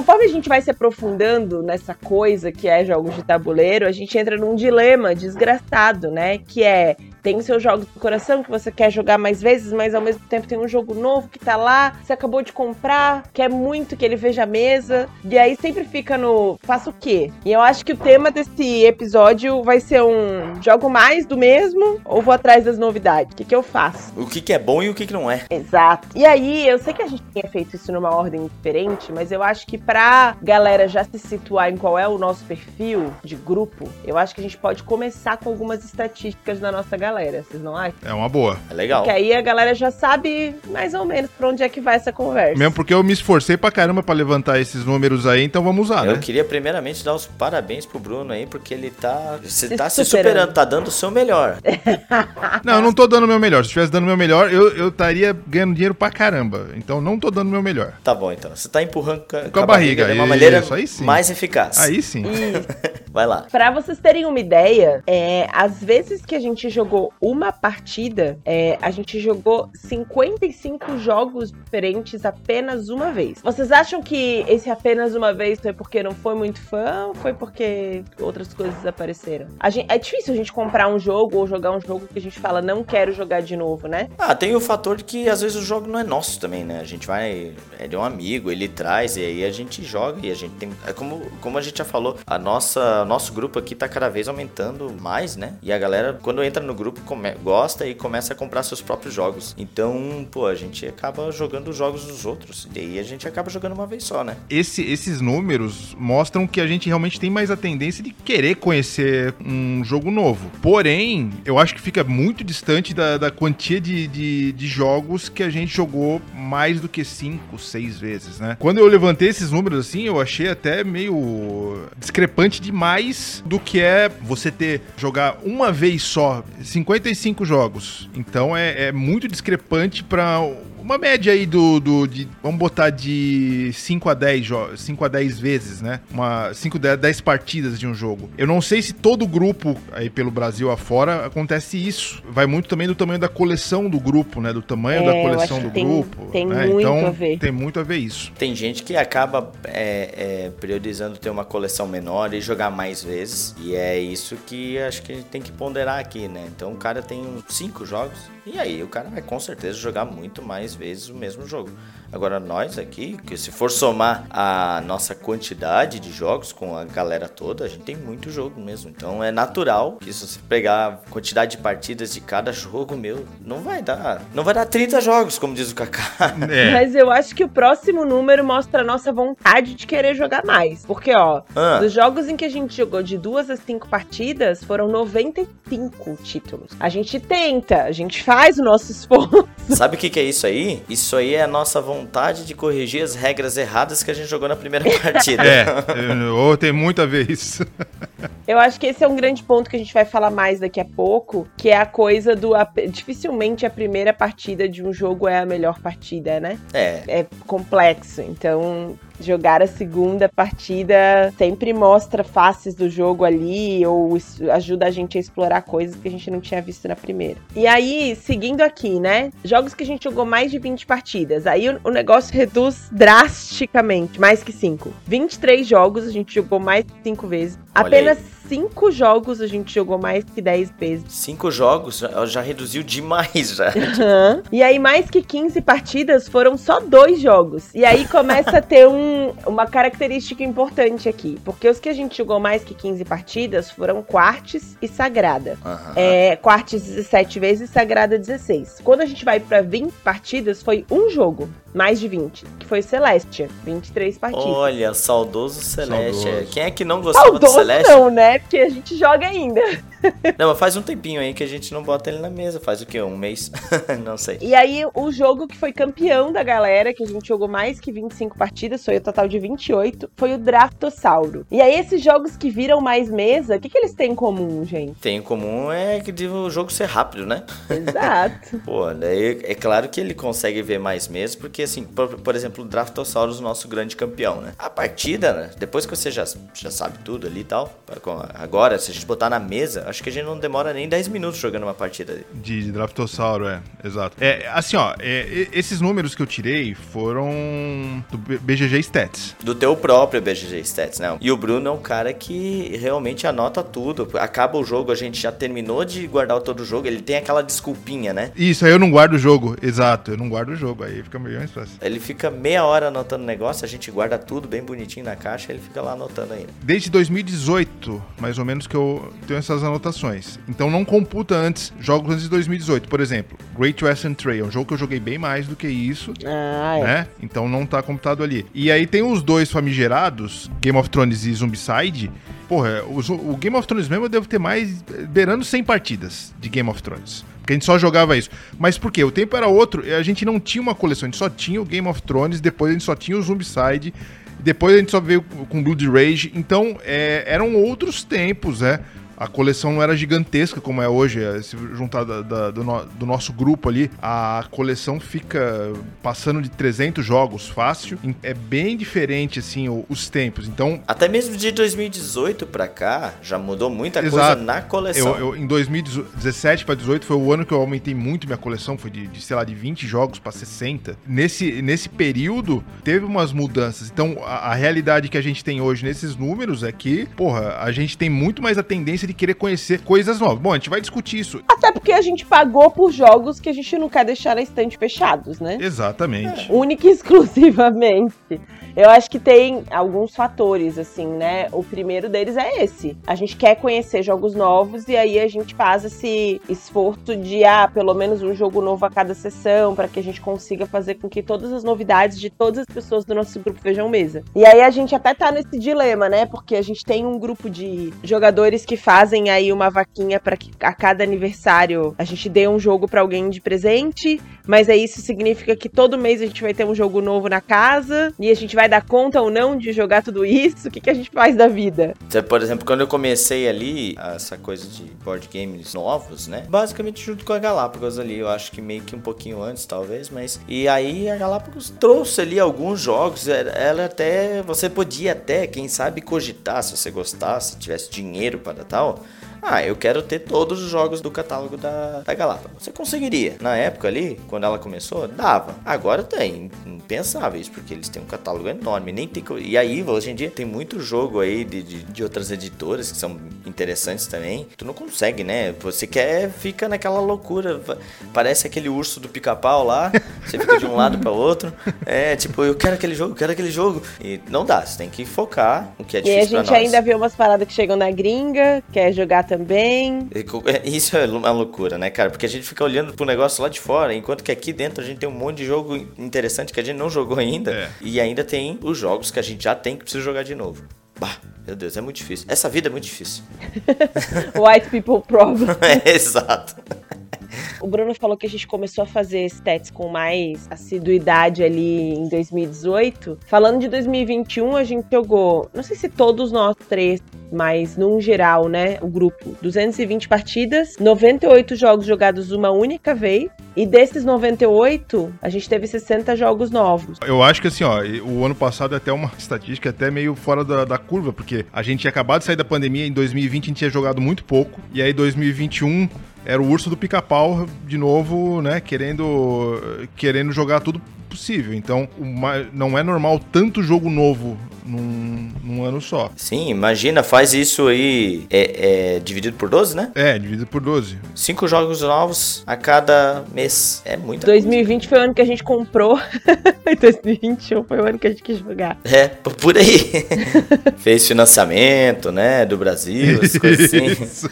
Conforme a gente vai se aprofundando nessa coisa que é jogos de tabuleiro, a gente entra num dilema desgraçado, né? Que é tem os seus jogos do coração que você quer jogar mais vezes, mas ao mesmo tempo tem um jogo novo que tá lá, você acabou de comprar, quer muito que ele veja a mesa, e aí sempre fica no faço o quê? E eu acho que o tema desse episódio vai ser um jogo mais do mesmo ou vou atrás das novidades? O que, que eu faço? O que, que é bom e o que, que não é. Exato. E aí, eu sei que a gente tinha feito isso numa ordem diferente, mas eu acho que pra galera já se situar em qual é o nosso perfil de grupo, eu acho que a gente pode começar com algumas estatísticas da nossa galera. Vocês não acham? É uma boa. É legal. Porque aí a galera já sabe mais ou menos pra onde é que vai essa conversa. Mesmo porque eu me esforcei pra caramba pra levantar esses números aí, então vamos usar, Eu né? queria primeiramente dar os parabéns pro Bruno aí, porque ele tá. Você Se tá se superando. superando, tá dando o seu melhor. Não, eu não tô dando o meu melhor. Se estivesse dando o meu melhor, eu eu estaria ganhando dinheiro pra caramba. Então não tô dando o meu melhor. Tá bom, então. Você tá empurrando com a, Com a barriga, de uma isso, maneira aí sim. mais eficaz. Aí sim. E Vai lá. Pra vocês terem uma ideia, é, às vezes que a gente jogou uma partida, é, a gente jogou 55 jogos diferentes apenas uma vez. Vocês acham que esse apenas uma vez foi porque não foi muito fã ou foi porque outras coisas apareceram? A gen- é difícil a gente comprar um jogo ou jogar um jogo que a gente fala, não quero jogar de novo, né? Ah, tem o fator de que às vezes o jogo não é nosso também, né? A gente vai. É de um amigo, ele traz e aí a gente joga e a gente tem. É como, como a gente já falou, a nossa nosso grupo aqui tá cada vez aumentando mais, né? E a galera, quando entra no grupo, come- gosta e começa a comprar seus próprios jogos. Então, pô, a gente acaba jogando os jogos dos outros. E aí a gente acaba jogando uma vez só, né? Esse- esses números mostram que a gente realmente tem mais a tendência de querer conhecer um jogo novo. Porém, eu acho que fica muito distante da, da quantia de, de, de jogos que a gente jogou mais do que 5, 6 vezes, né? Quando eu levantei esses números assim, eu achei até meio discrepante demais do que é você ter jogar uma vez só 55 jogos. Então é, é muito discrepante para uma média aí do, do de, vamos botar de 5 a 10 5 a 10 vezes, né? Uma 5 a 10 partidas de um jogo. Eu não sei se todo grupo aí pelo Brasil afora acontece isso. Vai muito também do tamanho da coleção do grupo, né? Do tamanho é, da coleção do tem, grupo. Tem né? muito então, a ver. Tem muito a ver isso. Tem gente que acaba é, é, priorizando ter uma coleção menor e jogar mais vezes. E é isso que acho que a gente tem que ponderar aqui, né? Então o cara tem cinco jogos e aí o cara vai com certeza jogar muito mais vezes o mesmo jogo. Agora nós aqui, que se for somar a nossa quantidade de jogos com a galera toda, a gente tem muito jogo mesmo. Então é natural que se você pegar a quantidade de partidas de cada jogo, meu, não vai dar, não vai dar 30 jogos, como diz o Kaká. É. Mas eu acho que o próximo número mostra a nossa vontade de querer jogar mais. Porque, ó, ah. dos jogos em que a gente jogou de duas a cinco partidas, foram 95 títulos. A gente tenta, a gente faz o nosso esforço. Sabe o que, que é isso aí? Isso aí é a nossa vontade vontade de corrigir as regras erradas que a gente jogou na primeira partida. é, ou tem muito a ver isso. Eu acho que esse é um grande ponto que a gente vai falar mais daqui a pouco, que é a coisa do. Dificilmente a primeira partida de um jogo é a melhor partida, né? É. É complexo. Então, jogar a segunda partida sempre mostra faces do jogo ali ou ajuda a gente a explorar coisas que a gente não tinha visto na primeira. E aí, seguindo aqui, né? Jogos que a gente jogou mais de 20 partidas. Aí o, o negócio reduz drasticamente, mais que 5. 23 jogos a gente jogou mais de 5 vezes. Olha Apenas aí cinco jogos a gente jogou mais que 10 vezes. Cinco jogos? Já, já reduziu demais, já. Uhum. E aí, mais que 15 partidas foram só dois jogos. E aí começa a ter um, uma característica importante aqui. Porque os que a gente jogou mais que 15 partidas foram Quartes e Sagrada. Uhum. É, Quartes 17 vezes e Sagrada 16. Quando a gente vai para 20 partidas, foi um jogo mais de 20, que foi Celestia, 23 partidas. Olha, saudoso Celestia. Saudoso. Quem é que não gostava saudoso do Celestia? não, né? Porque a gente joga ainda. Não, mas faz um tempinho aí que a gente não bota ele na mesa. Faz o quê? Um mês? não sei. E aí, o jogo que foi campeão da galera, que a gente jogou mais que 25 partidas, foi o total de 28, foi o Draftossauro. E aí, esses jogos que viram mais mesa, o que, que eles têm em comum, gente? Tem em comum é que o jogo ser rápido, né? Exato. Pô, daí é claro que ele consegue ver mais mesas, porque porque assim, por, por exemplo, o Draftosaurus, nosso grande campeão, né? A partida, né? Depois que você já, já sabe tudo ali e tal, agora, se a gente botar na mesa, acho que a gente não demora nem 10 minutos jogando uma partida. De, de Draftossauro, é, exato. É, assim, ó, é, esses números que eu tirei foram do BGG Stats. Do teu próprio BGG Stats, né? E o Bruno é um cara que realmente anota tudo. Acaba o jogo, a gente já terminou de guardar todo o jogo, ele tem aquela desculpinha, né? Isso, aí eu não guardo o jogo, exato, eu não guardo o jogo, aí fica meio fácil. Ele fica meia hora anotando negócio, a gente guarda tudo bem bonitinho na caixa, ele fica lá anotando ainda. Desde 2018, mais ou menos, que eu tenho essas anotações. Então não computa antes jogos antes de 2018. Por exemplo, Great Western Trail, um jogo que eu joguei bem mais do que isso. Ah, é. né? Então não tá computado ali. E aí tem os dois famigerados, Game of Thrones e Zombicide. Porra, o, o Game of Thrones mesmo eu devo ter mais beirando 100 partidas de Game of Thrones. Porque a gente só jogava isso. Mas por quê? O tempo era outro, a gente não tinha uma coleção, a gente só tinha o Game of Thrones, depois a gente só tinha o Zombicide, depois a gente só veio com Blood Rage. Então, é, eram outros tempos, né? A coleção não era gigantesca como é hoje. É, se juntar da, da, do, no, do, nosso grupo ali, a coleção fica passando de 300 jogos fácil. É bem diferente, assim, os tempos. Então. Até mesmo de 2018 pra cá, já mudou muita Exato. coisa na coleção. Eu, eu, em 2017 para 2018 foi o ano que eu aumentei muito minha coleção. Foi de, de sei lá, de 20 jogos para 60. Nesse, nesse período, teve umas mudanças. Então, a, a realidade que a gente tem hoje nesses números é que, porra, a gente tem muito mais a tendência de de querer conhecer coisas novas. Bom, a gente vai discutir isso. Até porque a gente pagou por jogos que a gente não quer deixar na estante fechados, né? Exatamente. É. Única e exclusivamente. Eu acho que tem alguns fatores, assim, né? O primeiro deles é esse. A gente quer conhecer jogos novos e aí a gente faz esse esforço de, ah, pelo menos um jogo novo a cada sessão, para que a gente consiga fazer com que todas as novidades de todas as pessoas do nosso grupo vejam mesa. E aí a gente até tá nesse dilema, né? Porque a gente tem um grupo de jogadores que faz fazem aí uma vaquinha para que a cada aniversário a gente dê um jogo para alguém de presente, mas aí isso significa que todo mês a gente vai ter um jogo novo na casa e a gente vai dar conta ou não de jogar tudo isso? O que, que a gente faz da vida? Por exemplo, quando eu comecei ali, essa coisa de board games novos, né? Basicamente junto com a Galápagos ali, eu acho que meio que um pouquinho antes, talvez, mas. E aí a Galápagos trouxe ali alguns jogos, ela até. Você podia até, quem sabe, cogitar se você gostasse, tivesse dinheiro para tal ah, eu quero ter todos os jogos do catálogo da, da Galápagos. Você conseguiria. Na época ali, quando ela começou, dava. Agora tem. Impensável isso, porque eles têm um catálogo enorme. Nem tem, e aí, hoje em dia, tem muito jogo aí de, de, de outras editoras que são interessantes também. Tu não consegue, né? Você quer, fica naquela loucura. Parece aquele urso do pica-pau lá. Você fica de um lado para outro. É, tipo, eu quero aquele jogo, eu quero aquele jogo. E não dá, você tem que focar no que é difícil. E a gente ainda vê umas paradas que chegam na gringa, quer jogar também. É, isso é uma loucura, né, cara? Porque a gente fica olhando pro negócio lá de fora, enquanto que aqui dentro a gente tem um monte de jogo interessante que a gente não jogou ainda. É. E ainda tem os jogos que a gente já tem que precisa jogar de novo. Bah, meu Deus, é muito difícil. Essa vida é muito difícil. White people problem. é, exato. O Bruno falou que a gente começou a fazer stats com mais assiduidade ali em 2018. Falando de 2021, a gente jogou, não sei se todos nós três mas num geral, né, o grupo, 220 partidas, 98 jogos jogados uma única vez, e desses 98, a gente teve 60 jogos novos. Eu acho que assim, ó, o ano passado é até uma estatística até meio fora da, da curva, porque a gente tinha acabado de sair da pandemia, em 2020 a gente tinha jogado muito pouco, e aí 2021 era o urso do pica-pau de novo, né? Querendo, querendo jogar tudo possível. Então, uma, não é normal tanto jogo novo num, num, ano só. Sim, imagina, faz isso aí é, é, dividido por 12, né? É, dividido por 12. Cinco jogos novos a cada mês. É muito. 2020 foi o ano que a gente comprou. 2021 foi o ano que a gente quis jogar. É, por aí. Fez financiamento, né? Do Brasil, as coisas assim.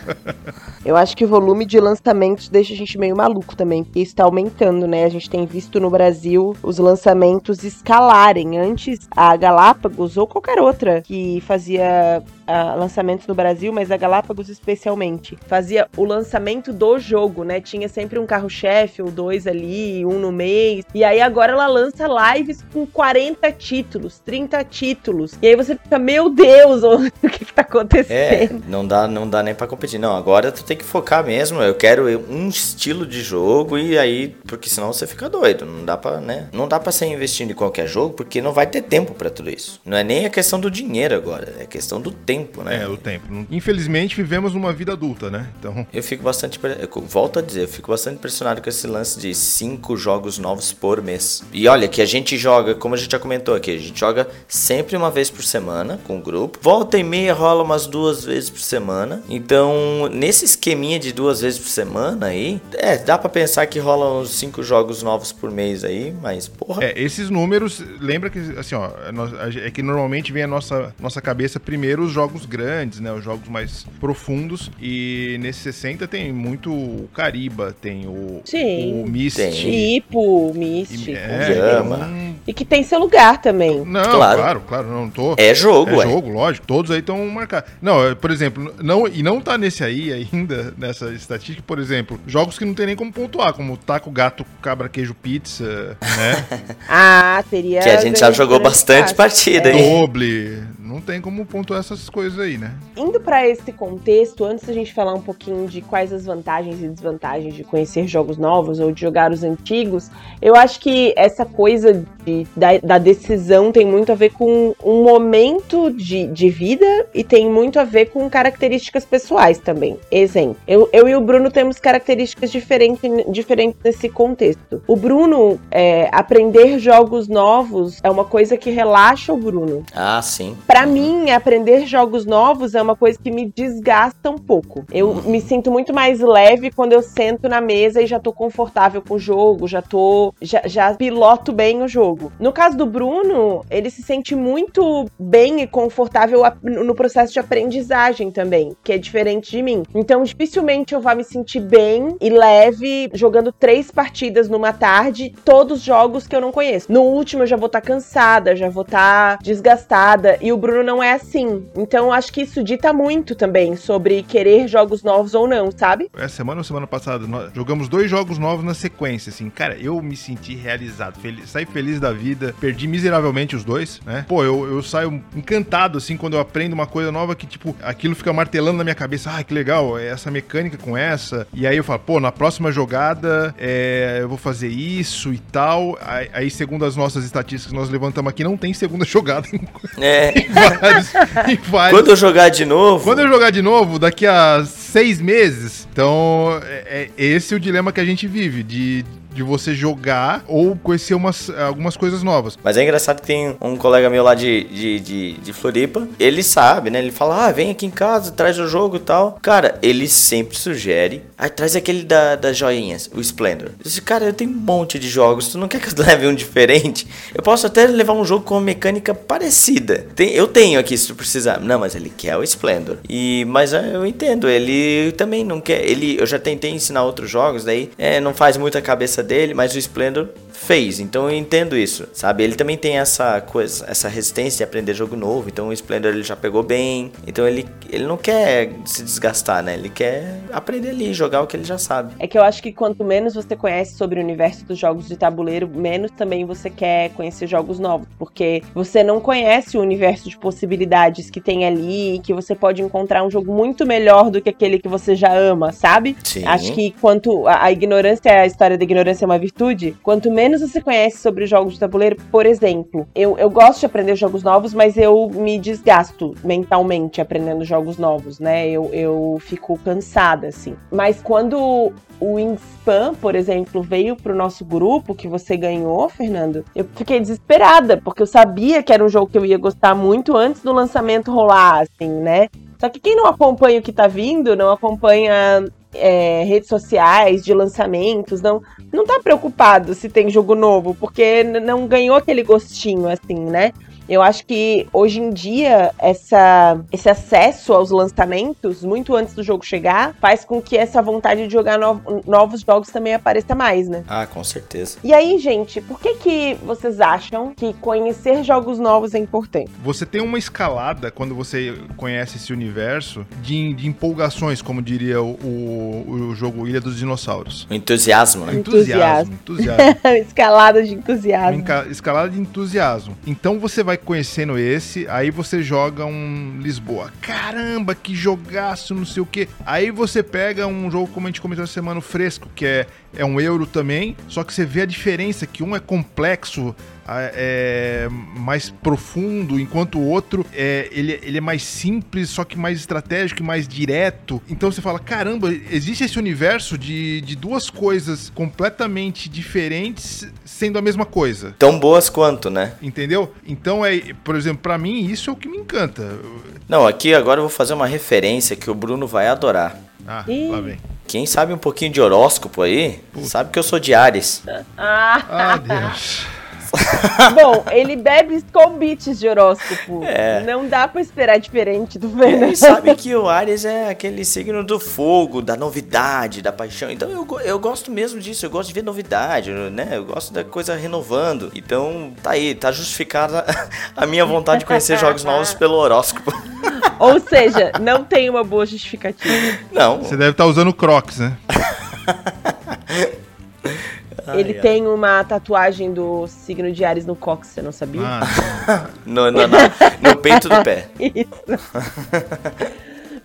Eu acho que o volume de lançamentos deixa a gente meio maluco também, porque isso tá aumentando, né? A gente tem visto no Brasil os lançamentos escalarem. Antes, a Galápagos ou qualquer outra que fazia uh, lançamentos no Brasil, mas a Galápagos especialmente, fazia o lançamento do jogo, né? Tinha sempre um carro-chefe ou dois ali, um no mês. E aí agora ela lança lives com 40 títulos, 30 títulos. E aí você fica, meu Deus, o que, que tá acontecendo? É, não dá, não dá nem para competir. Não, agora tu tem que focar mesmo. Eu quero um estilo de jogo e aí, porque senão você fica doido. Não dá para, né? Não dá para sair investindo em qualquer jogo, porque não vai ter tempo para tudo isso. Não é nem a questão do dinheiro agora, é a questão do tempo, né? É, o tempo. Infelizmente vivemos uma vida adulta, né? Então. Eu fico bastante. Eu volto a dizer, eu fico bastante impressionado com esse lance de cinco jogos novos por mês. E olha que a gente joga, como a gente já comentou aqui, a gente joga sempre uma vez por semana com o grupo. Volta e meia rola umas duas vezes por semana. Então, nesse esqueminha de duas vezes por semana aí, é, dá para pensar que rola uns cinco jogos novos por mês aí, mas porra. É, esses números, lembra que assim, ó, é, é que normalmente vem a nossa, nossa cabeça primeiro os jogos grandes, né? Os jogos mais profundos. E nesse 60 tem muito o Cariba, tem o, Sim, o Mist. Tem. Ipo, Mist. É, um... E que tem seu lugar também. Não, claro, claro, claro não tô. É jogo, é. É jogo, lógico. Todos aí estão marcados. Não, é, por exemplo, não, e não tá nesse aí ainda, nessa estatística, por exemplo, jogos que não tem nem como pontuar, como Taco, Gato, Cabra, Queijo, Pizza, né? ah, teria. Que a gente já jogou bastante partida, hein? Doble. Não tem como pontuar essas coisas aí, né? Indo para esse contexto, antes da gente falar um pouquinho de quais as vantagens e desvantagens de conhecer jogos novos ou de jogar os antigos, eu acho que essa coisa de, da, da, decisão tem muito a ver com um momento de, de vida e tem muito a ver com características pessoais também. Exemplo, eu, eu e o Bruno temos características diferentes, diferentes nesse contexto. O Bruno, é, aprender jogos novos é uma coisa que relaxa o Bruno. Ah, sim. Para mim, aprender jogos novos é uma coisa que me desgasta um pouco. Eu uhum. me sinto muito mais leve quando eu sento na mesa e já tô confortável com o jogo, já tô. já, já piloto bem o jogo. No caso do Bruno, ele se sente muito bem e confortável no processo de aprendizagem também, que é diferente de mim. Então, dificilmente eu vou me sentir bem e leve jogando três partidas numa tarde, todos jogos que eu não conheço. No último, eu já vou estar tá cansada, já vou estar tá desgastada. E o Bruno não é assim. Então acho que isso dita muito também sobre querer jogos novos ou não, sabe? Essa semana ou semana passada, nós jogamos dois jogos novos na sequência, assim. Cara, eu me senti realizado. Feliz, saí feliz da vida. Perdi miseravelmente os dois, né? Pô, eu, eu saio encantado, assim, quando eu aprendo uma coisa nova que, tipo, aquilo fica martelando na minha cabeça. Ah, que legal, essa mecânica com essa. E aí eu falo, pô, na próxima jogada é, eu vou fazer isso e tal. Aí, aí, segundo as nossas estatísticas que nós levantamos aqui, não tem segunda jogada É. em vários, em vários- Quando eu jogar de novo. quando eu jogar de novo, daqui a seis meses, então é, é esse o dilema que a gente vive, de, de você jogar ou conhecer umas, algumas coisas novas. Mas é engraçado que tem um colega meu lá de, de, de, de Floripa, ele sabe, né? Ele fala, ah, vem aqui em casa, traz o jogo e tal. Cara, ele sempre sugere. Aí traz aquele da, das joinhas, o Splendor. Eu disse, cara, eu tenho um monte de jogos, tu não quer que eu leve um diferente? Eu posso até levar um jogo com uma mecânica parecida. Tem, eu tenho aqui se tu precisar. Não, mas ele quer o Splendor. E, mas é, eu entendo, ele também não quer. Ele, eu já tentei ensinar outros jogos, daí é, não faz muito a cabeça dele, mas o Splendor fez. Então eu entendo isso, sabe? Ele também tem essa coisa, essa resistência de aprender jogo novo. Então o Splendor ele já pegou bem. Então ele, ele não quer se desgastar, né? Ele quer aprender ali, jogar o que ele já sabe. É que eu acho que quanto menos você conhece sobre o universo dos jogos de tabuleiro, menos também você quer conhecer jogos novos, porque você não conhece o universo de possibilidades que tem ali, e que você pode encontrar um jogo muito melhor do que aquele que você já ama, sabe? Sim. Acho que quanto a, a ignorância, a história da ignorância é uma virtude, quanto menos você conhece sobre jogos de tabuleiro, por exemplo, eu, eu gosto de aprender jogos novos, mas eu me desgasto mentalmente aprendendo jogos novos, né? Eu, eu fico cansada, assim. Mas quando o Wingspan, por exemplo, veio pro nosso grupo que você ganhou, Fernando, eu fiquei desesperada, porque eu sabia que era um jogo que eu ia gostar muito antes do lançamento rolar, assim, né? Só que quem não acompanha o que tá vindo, não acompanha é, redes sociais de lançamentos, não, não tá preocupado se tem jogo novo, porque não ganhou aquele gostinho, assim, né? Eu acho que hoje em dia essa, esse acesso aos lançamentos, muito antes do jogo chegar, faz com que essa vontade de jogar no- novos jogos também apareça mais, né? Ah, com certeza. E aí, gente, por que que vocês acham que conhecer jogos novos é importante? Você tem uma escalada quando você conhece esse universo de, de empolgações, como diria o, o, o jogo Ilha dos Dinossauros. O entusiasmo, né? Entusiasmo, entusiasmo. Escalada de entusiasmo. escalada de entusiasmo. Então você vai conhecendo esse, aí você joga um Lisboa. Caramba, que jogaço, não sei o que. Aí você pega um jogo, como a gente comentou essa semana, fresco, que é, é um euro também, só que você vê a diferença, que um é complexo, é mais profundo, enquanto o outro é, ele, ele é mais simples, só que mais estratégico e mais direto. Então você fala, caramba, existe esse universo de, de duas coisas completamente diferentes sendo a mesma coisa. Tão boas quanto, né? Entendeu? Então é, por exemplo, pra mim isso é o que me encanta. Não, aqui agora eu vou fazer uma referência que o Bruno vai adorar. Ah, lá vem. Quem sabe um pouquinho de horóscopo aí, sabe que eu sou de Ares. Ah, Ah, Deus. bom, ele bebe escobites de horóscopo. É. Não dá pra esperar diferente do E Fernando. sabe que o Ares é aquele signo do fogo, da novidade, da paixão. Então eu, eu gosto mesmo disso, eu gosto de ver novidade, né? Eu gosto da coisa renovando. Então tá aí, tá justificada a minha vontade de conhecer jogos novos pelo horóscopo. Ou seja, não tem uma boa justificativa. Não, Você deve estar usando Crocs, né? Ele ai. tem uma tatuagem do signo de Ares no cox, você não sabia? Ah, no, no, no, no peito do pé. Isso.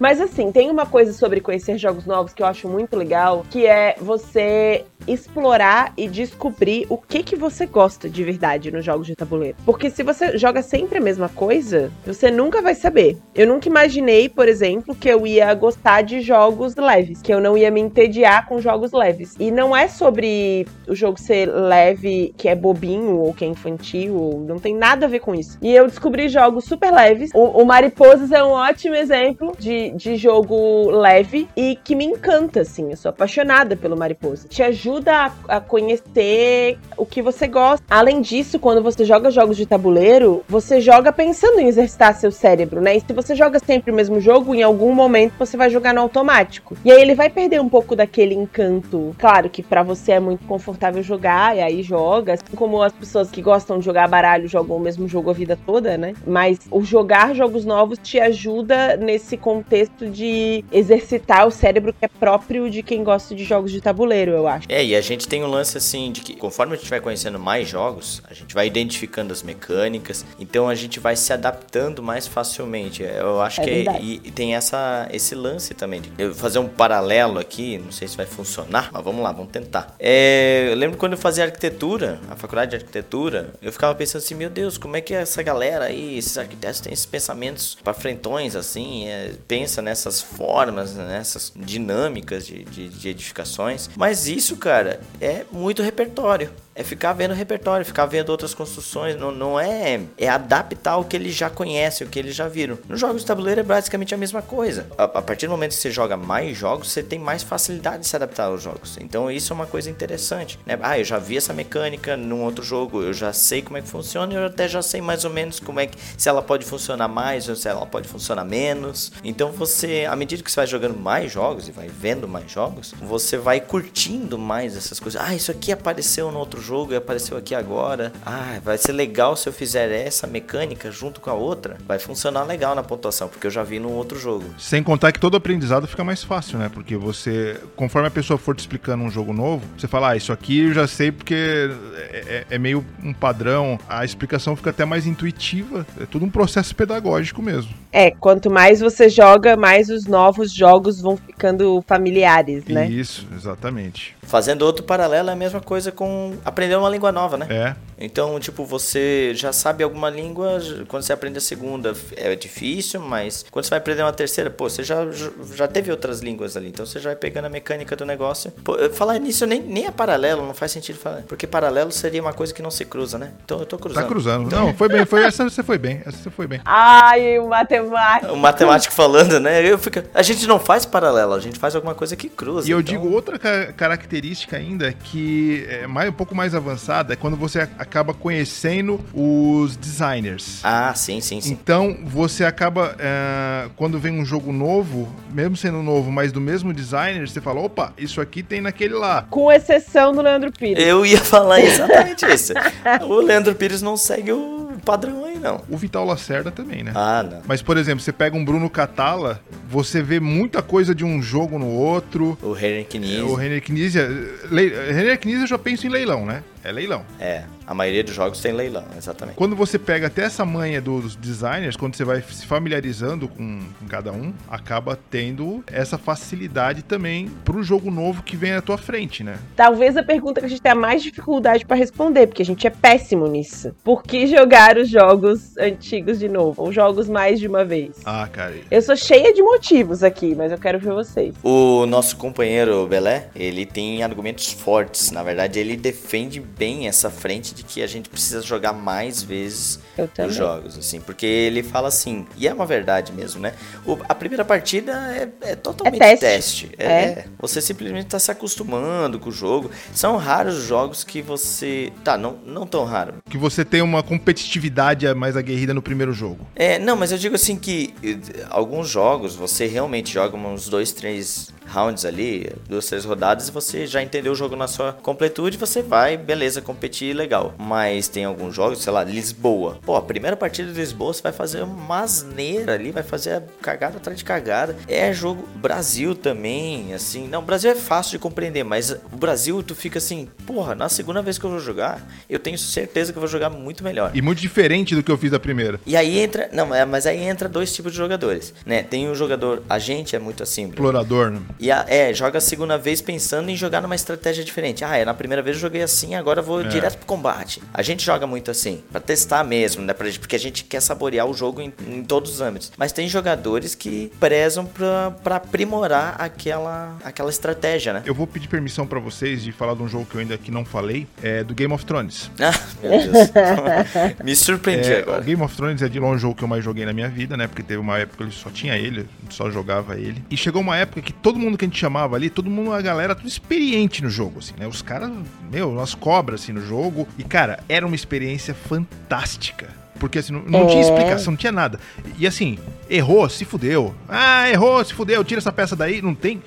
Mas assim, tem uma coisa sobre conhecer jogos novos que eu acho muito legal, que é você explorar e descobrir o que que você gosta de verdade nos jogos de tabuleiro. Porque se você joga sempre a mesma coisa, você nunca vai saber. Eu nunca imaginei, por exemplo, que eu ia gostar de jogos leves, que eu não ia me entediar com jogos leves. E não é sobre o jogo ser leve, que é bobinho ou que é infantil, ou não tem nada a ver com isso. E eu descobri jogos super leves. O, o Mariposas é um ótimo exemplo de, de jogo leve e que me encanta, assim. Eu sou apaixonada pelo Mariposa. Te ajuda a, a conhecer o que você gosta. Além disso, quando você joga jogos de tabuleiro, você joga pensando em exercitar seu cérebro, né? E se você joga sempre o mesmo jogo, em algum momento você vai jogar no automático. E aí ele vai perder um pouco daquele encanto. Claro que para você é muito confortável jogar, e aí joga. Assim como as pessoas que gostam de jogar baralho jogam o mesmo jogo a vida toda, né? Mas o jogar jogos novos te ajuda nesse contexto de exercitar o cérebro que é próprio de quem gosta de jogos de tabuleiro, eu acho. É, e a gente tem um lance assim de que conforme a gente vai conhecendo mais jogos, a gente vai identificando as mecânicas, então a gente vai se adaptando mais facilmente. Eu acho é que é, e, e, tem essa, esse lance também. De eu fazer um paralelo aqui, não sei se vai funcionar, mas vamos lá, vamos tentar. É, eu lembro quando eu fazia arquitetura, a faculdade de arquitetura, eu ficava pensando assim, meu Deus, como é que essa galera aí, esses arquitetos têm esses pensamentos para frentões assim, é, pensa nessas formas, nessas dinâmicas de, de, de edificações. Mas isso, cara, é muito repertório é ficar vendo repertório, ficar vendo outras construções, não, não é é adaptar o que eles já conhecem, o que eles já viram. Nos jogos de tabuleiro é basicamente a mesma coisa. A, a, partir do momento que você joga mais jogos, você tem mais facilidade de se adaptar aos jogos. Então isso é uma coisa interessante, né? Ah, eu já vi essa mecânica num outro jogo, eu já sei como é que funciona, eu até já sei mais ou menos como é que se ela pode funcionar mais ou se ela pode funcionar menos. Então você, à medida que você vai jogando mais jogos e vai vendo mais jogos, você vai curtindo mais essas coisas. Ah, isso aqui apareceu no outro jogo e apareceu aqui agora. Ah, vai ser legal se eu fizer essa mecânica junto com a outra. Vai funcionar legal na pontuação, porque eu já vi no outro jogo. Sem contar que todo aprendizado fica mais fácil, né? Porque você, conforme a pessoa for te explicando um jogo novo, você fala, ah, isso aqui eu já sei porque é, é, é meio um padrão. A explicação fica até mais intuitiva. É tudo um processo pedagógico mesmo. É, quanto mais você joga, mais os novos jogos vão ficando familiares, né? Isso, exatamente. Fazendo outro paralelo, é a mesma coisa com aprender uma língua nova, né? É. Então, tipo, você já sabe alguma língua, quando você aprende a segunda é difícil, mas quando você vai aprender uma terceira, pô, você já, já teve outras línguas ali, então você já vai pegando a mecânica do negócio. Pô, falar nisso nem, nem é paralelo, não faz sentido falar, porque paralelo seria uma coisa que não se cruza, né? Então eu tô cruzando. Tá cruzando. Não, foi bem, foi essa você foi bem, essa você foi bem. Ai, o matemático. O matemático falando, né? Eu fico, a gente não faz paralelo, a gente faz alguma coisa que cruza. E eu então... digo outra característica ainda que é mais, um pouco mais avançada, é quando você acaba conhecendo os designers. Ah, sim, sim, sim. Então você acaba, é, quando vem um jogo novo, mesmo sendo novo, mas do mesmo designer, você fala, opa, isso aqui tem naquele lá. Com exceção do Leandro Pires. Eu ia falar exatamente isso. o Leandro Pires não segue o padrão aí, não. O Vital Lacerda também, né? Ah, não. Mas, por exemplo, você pega um Bruno Catala, você vê muita coisa de um jogo no outro. O Henrique Nizia. O Henrique Nizia. Le... Henrique Nizia eu já penso em leilão, né? É leilão. É, a maioria dos jogos tem leilão, exatamente. Quando você pega até essa manha dos designers, quando você vai se familiarizando com, com cada um, acaba tendo essa facilidade também pro jogo novo que vem à tua frente, né? Talvez a pergunta que a gente tenha mais dificuldade para responder, porque a gente é péssimo nisso. Por que jogar os jogos antigos de novo? Ou jogos mais de uma vez? Ah, cara. Eu sou cheia de motivos aqui, mas eu quero ver vocês. O nosso companheiro Belé, ele tem argumentos fortes. Na verdade, ele defende bem essa frente de que a gente precisa jogar mais vezes os jogos, assim, porque ele fala assim, e é uma verdade mesmo, né? O, a primeira partida é, é totalmente é teste. teste. É, é. Você simplesmente está se acostumando com o jogo. São raros os jogos que você. Tá, não, não tão raro. Que você tem uma competitividade mais aguerrida no primeiro jogo. É, não, mas eu digo assim que eh, alguns jogos você realmente joga uns dois, três rounds ali, duas, três rodadas, e você já entendeu o jogo na sua completude, você vai, beleza, competir legal. Mas tem alguns jogos, sei lá, Lisboa. Pô, a primeira partida de Lisboa você vai fazer uma asneira ali, vai fazer cagada atrás de cagada. É jogo Brasil também, assim. Não, o Brasil é fácil de compreender, mas o Brasil tu fica assim, porra, na segunda vez que eu vou jogar, eu tenho certeza que eu vou jogar muito melhor. E muito diferente do que eu fiz da primeira. E aí entra, não, mas aí entra dois tipos de jogadores, né? Tem o jogador, a gente é muito assim, explorador, né? E a, é, joga a segunda vez pensando em jogar numa estratégia diferente. Ah, é, na primeira vez eu joguei assim, agora eu vou É. direto pro combate. A gente joga muito assim, pra testar mesmo, né? Pra, porque a gente quer saborear o jogo em, em todos os âmbitos. Mas tem jogadores que prezam pra, pra aprimorar aquela, aquela estratégia, né? Eu vou pedir permissão pra vocês de falar de um jogo que eu ainda aqui não falei, é do Game of Thrones. Ah, meu Deus. Me surpreendi É, agora. o Game of Thrones é de longe o jogo que eu mais joguei na minha vida, né? Porque teve uma época que só tinha ele, só jogava ele. E chegou uma época que todo mundo que a gente chamava ali, todo mundo, a galera, tudo experiente no jogo, assim, né? Os caras, meu, umas cobras, assim, no jogo. E, cara, era uma experiência fantástica. Porque, assim, não, não É. tinha explicação, não tinha nada. E, assim, errou, se fudeu. Ah, errou, se fudeu, tira essa peça daí. Não tem...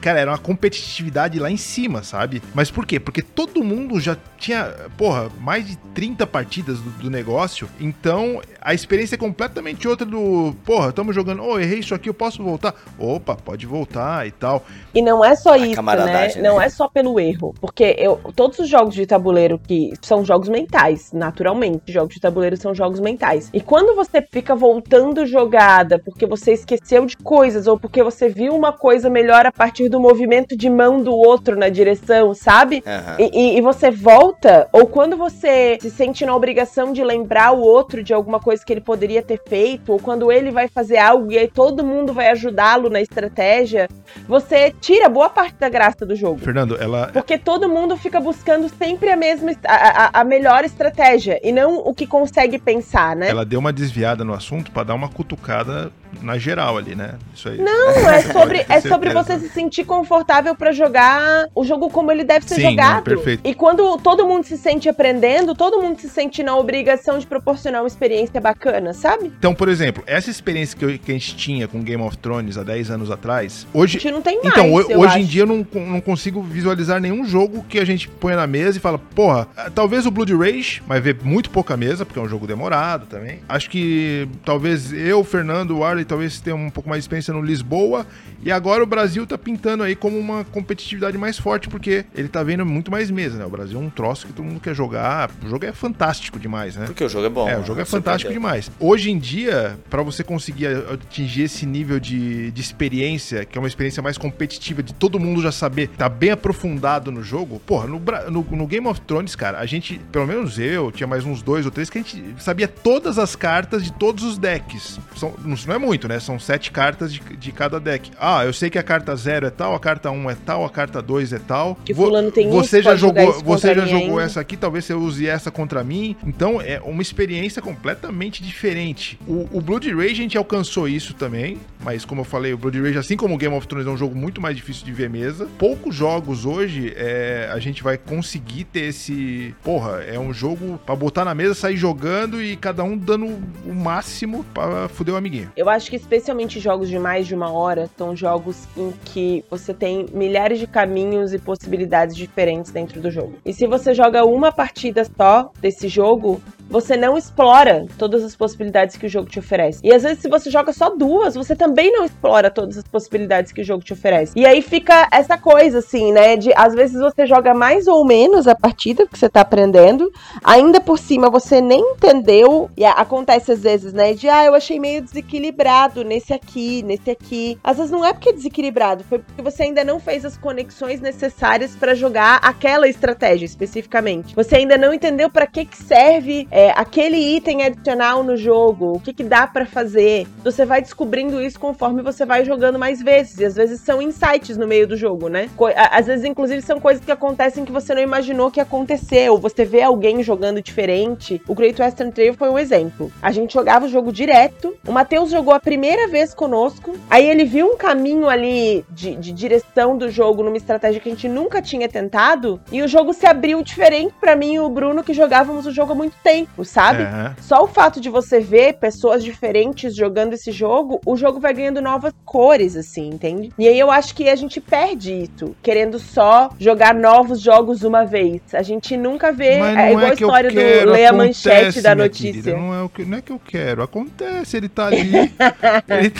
Cara, era uma competitividade lá em cima, sabe? Mas por quê? Porque todo mundo já tinha, porra, mais de 30 partidas do, do negócio. Então, a experiência é completamente outra do, porra, estamos jogando, ô, errei isso aqui, eu posso voltar? Opa, pode voltar e tal. E não é só isso, né? né? Não é só pelo erro. Porque eu, todos os jogos de tabuleiro que são jogos mentais, naturalmente. Jogos de tabuleiro são jogos mentais. E quando você fica voltando jogada porque você esqueceu de coisas ou porque você viu uma coisa melhor a partir do movimento de mão do outro na direção, sabe? Aham. E, e- e você volta, ou quando você se sente na obrigação de lembrar o outro de alguma coisa que ele poderia ter feito, ou quando ele vai fazer algo e aí todo mundo vai ajudá-lo na estratégia, você tira boa parte da graça do jogo. Fernando, ela, Porque todo mundo fica buscando sempre a mesma, a, a- a melhor estratégia, e não o que consegue pensar, né? ela deu uma desviada no assunto pra dar uma cutucada na geral ali, né? Isso aí. Não, é sobre, é sobre você se sentir confortável pra jogar o jogo como ele deve ser Sim, jogado. não, perfeito. E quando todo mundo se sente aprendendo, todo mundo se sente na obrigação de proporcionar uma experiência bacana, sabe? Então, por exemplo, essa experiência que, eu- que a gente tinha com Game of Thrones há 10 anos atrás, A hoje, gente não tem mais. Então, ho- eu hoje em acho. dia eu não, não consigo visualizar nenhum jogo que a gente põe na mesa e fala, porra, ah, talvez o Blood Rage, mas vê muito pouca mesa, porque é um jogo demorado também. Acho que talvez eu, Fernando, o Arley, talvez tenha um pouco mais de experiência no Lisboa. E agora o Brasil tá pintando aí como uma competitividade mais forte, porque ele tá vendo muito mais mesa, né? O Brasil é um troço que todo mundo quer jogar. O jogo é fantástico demais, né? Porque o jogo é bom. É, o jogo é fantástico demais. Hoje em dia, pra você conseguir atingir esse nível de, de experiência, que é uma experiência mais competitiva, de todo mundo já saber, tá bem aprofundado no jogo, porra, no, no, no Game of Thrones, cara, a gente, pelo menos eu, tinha mais uns dois ou três, que a gente sabia todas as cartas de todos os decks. São, não não é muito, né? São sete cartas de, de cada deck. Ah, eu sei que a carta 0 é tal, a carta 1 um é tal, a carta 2 é tal. Que fulano tem isso, Você já pode jogar jogou, isso você já jogou ainda. essa aqui, talvez você use essa contra mim. Então é uma experiência completamente diferente. O, o Blood Rage a gente alcançou isso também, mas como eu falei, o Blood Rage, assim como o Game of Thrones, é um jogo muito mais difícil de ver mesa. Poucos jogos hoje é, a gente vai conseguir ter esse. Porra, é um jogo pra botar na mesa, sair jogando e cada um dando o máximo pra fuder o amiguinho. Eu acho que especialmente jogos de mais de uma hora são jogos em que você tem milhares de caminhos e possibilidades diferentes dentro do jogo. E se você joga uma partida só desse jogo, você não explora todas as possibilidades que o jogo te oferece. E às vezes, se você joga só duas, você também não explora todas as possibilidades que o jogo te oferece. E aí fica essa coisa, assim, né? De às vezes você joga mais ou menos a partida que você tá aprendendo, ainda por cima você nem entendeu. E acontece às vezes, né? De ah, eu achei meio desequilibrado nesse aqui, nesse aqui. Às vezes não é porque é desequilibrado, foi porque você ainda não fez as conexões necessárias pra jogar aquela estratégia especificamente. Você ainda não entendeu pra que que serve é, aquele item adicional no jogo, o que que dá pra fazer. Você vai descobrindo isso conforme você vai jogando mais vezes. E às vezes são insights no meio do jogo, né? Co- Às vezes, inclusive, são coisas que acontecem que você não imaginou que. Ou você vê alguém jogando diferente. O Great Western Trail foi um exemplo. A gente jogava o jogo direto. O Matheus jogou a primeira vez conosco. Aí ele viu um caminho ali de, de direção do jogo numa estratégia que a gente nunca tinha tentado. E o jogo se abriu diferente pra mim e o Bruno, que jogávamos o jogo há muito tempo, sabe? É. Só o fato de você ver pessoas diferentes jogando esse jogo, o jogo vai ganhando novas cores, assim, entende? E aí eu acho que a gente perde isso, querendo só jogar novos jogos uma vez. A gente nunca vê. É igual é a história quero, do ler a manchete da notícia. querida, não, é o que, não é que eu quero, acontece, ele tá ali. ele,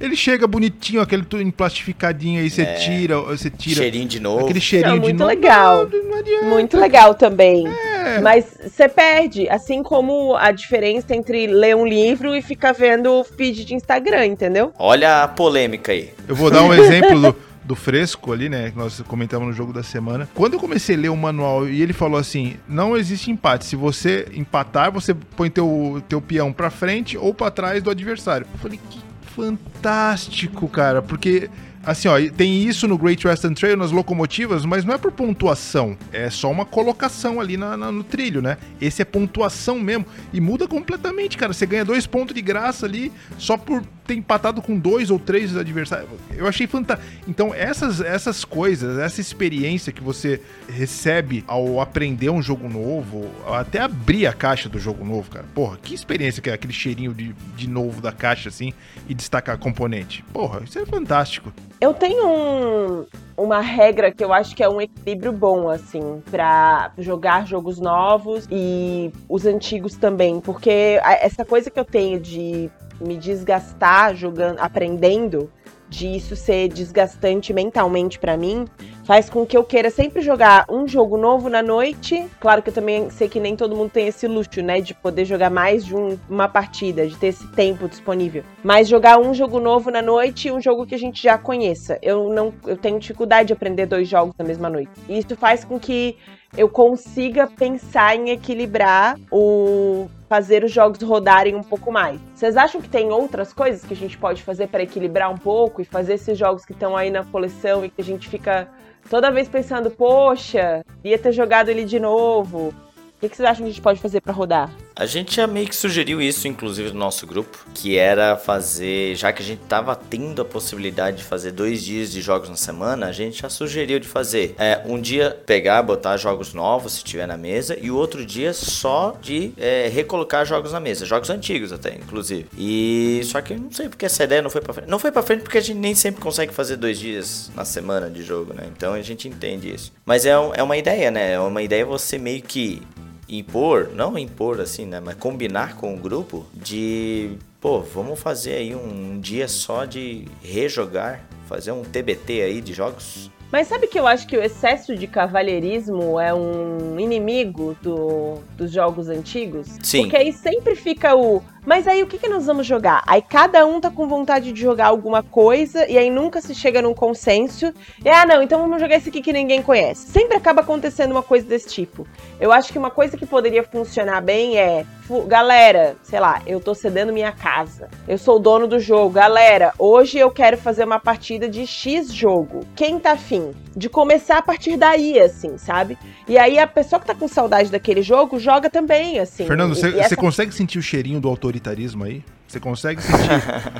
ele chega bonitinho, aquele tudo emplastificadinho aí, você É. tira, você tira Cheirinho de novo. aquele cheirinho Não, de muito novo. legal. Não, não adianta. Muito legal também. É. Mas você perde, assim como a diferença entre ler um livro e ficar vendo o feed de Instagram, entendeu? Olha a polêmica aí. Eu vou dar um exemplo do, do fresco ali, né? Que nós comentamos no jogo da semana. Quando eu comecei a ler o manual e ele falou assim: não existe empate. Se você empatar, você põe teu, teu peão pra frente ou pra trás do adversário. Eu falei, que fantástico, cara, porque Assim, ó, tem isso no Great Western Trail, nas locomotivas, mas não é por pontuação. É só uma colocação ali na, na, no trilho, né? Esse é pontuação mesmo. E muda completamente, cara. Você ganha dois pontos de graça ali só por ter empatado com dois ou três adversários. Eu achei fantástico. Então, essas, essas coisas, essa experiência que você recebe ao aprender um jogo novo, até abrir a caixa do jogo novo, cara. Porra, que experiência que é aquele cheirinho de, de novo da caixa, assim, e destacar componente. Porra, isso é fantástico. Eu tenho um, uma regra que eu acho que é um equilíbrio bom, assim, para jogar jogos novos e os antigos também. Porque essa coisa que eu tenho de me desgastar jogando, aprendendo, de isso ser desgastante mentalmente para mim, faz com que eu queira sempre jogar um jogo novo na noite. Claro que eu também sei que nem todo mundo tem esse luxo, né, de poder jogar mais de um, uma partida, de ter esse tempo disponível. Mas jogar um jogo novo na noite e um jogo que a gente já conheça. Eu não, eu tenho dificuldade de aprender dois jogos na mesma noite. E isso faz com que eu consiga pensar em equilibrar o fazer os jogos rodarem um pouco mais. Vocês acham que tem outras coisas que a gente pode fazer para equilibrar um pouco e fazer esses jogos que estão aí na coleção e que a gente fica toda vez pensando, poxa, ia ter jogado ele de novo? O que, que vocês acham que a gente pode fazer para rodar? A gente já meio que sugeriu isso, inclusive, no nosso grupo, que era fazer, já que a gente tava tendo a possibilidade de fazer dois dias de jogos na semana, a gente já sugeriu de fazer é, um dia pegar, botar jogos novos, se tiver na mesa, e o outro dia só de é, recolocar jogos na mesa, jogos antigos até, inclusive. E só que não sei porque essa ideia não foi pra frente. Não foi pra frente porque a gente nem sempre consegue fazer dois dias na semana de jogo, né? Então a gente entende isso. Mas é, é uma ideia, né? É uma ideia você meio que impor, não impor assim, né, mas combinar com o grupo de, pô, vamos fazer aí um dia só de rejogar, fazer um TBT aí de jogos. Mas sabe que eu acho que o excesso de cavalheirismo é um inimigo do, dos jogos antigos? Sim. Porque aí sempre fica o mas aí o que, que nós vamos jogar? Aí cada um tá com vontade de jogar alguma coisa e aí nunca se chega num consenso. E ah, não, então vamos jogar esse aqui que ninguém conhece. Sempre acaba acontecendo uma coisa desse tipo. Eu acho que uma coisa que poderia funcionar bem é, galera, sei lá, eu tô cedendo minha casa. Eu sou o dono do jogo. Galera, hoje eu quero fazer uma partida de X jogo. Quem tá afim? De começar a partir daí, assim, sabe? E aí a pessoa que tá com saudade daquele jogo joga também, assim. Fernando, você essa... consegue sentir o cheirinho do autor autoritarismo aí? Você consegue sentir?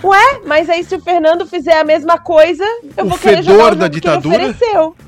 Ué, mas aí se o Fernando fizer a mesma coisa, eu o vou querer jogar o da ditadura?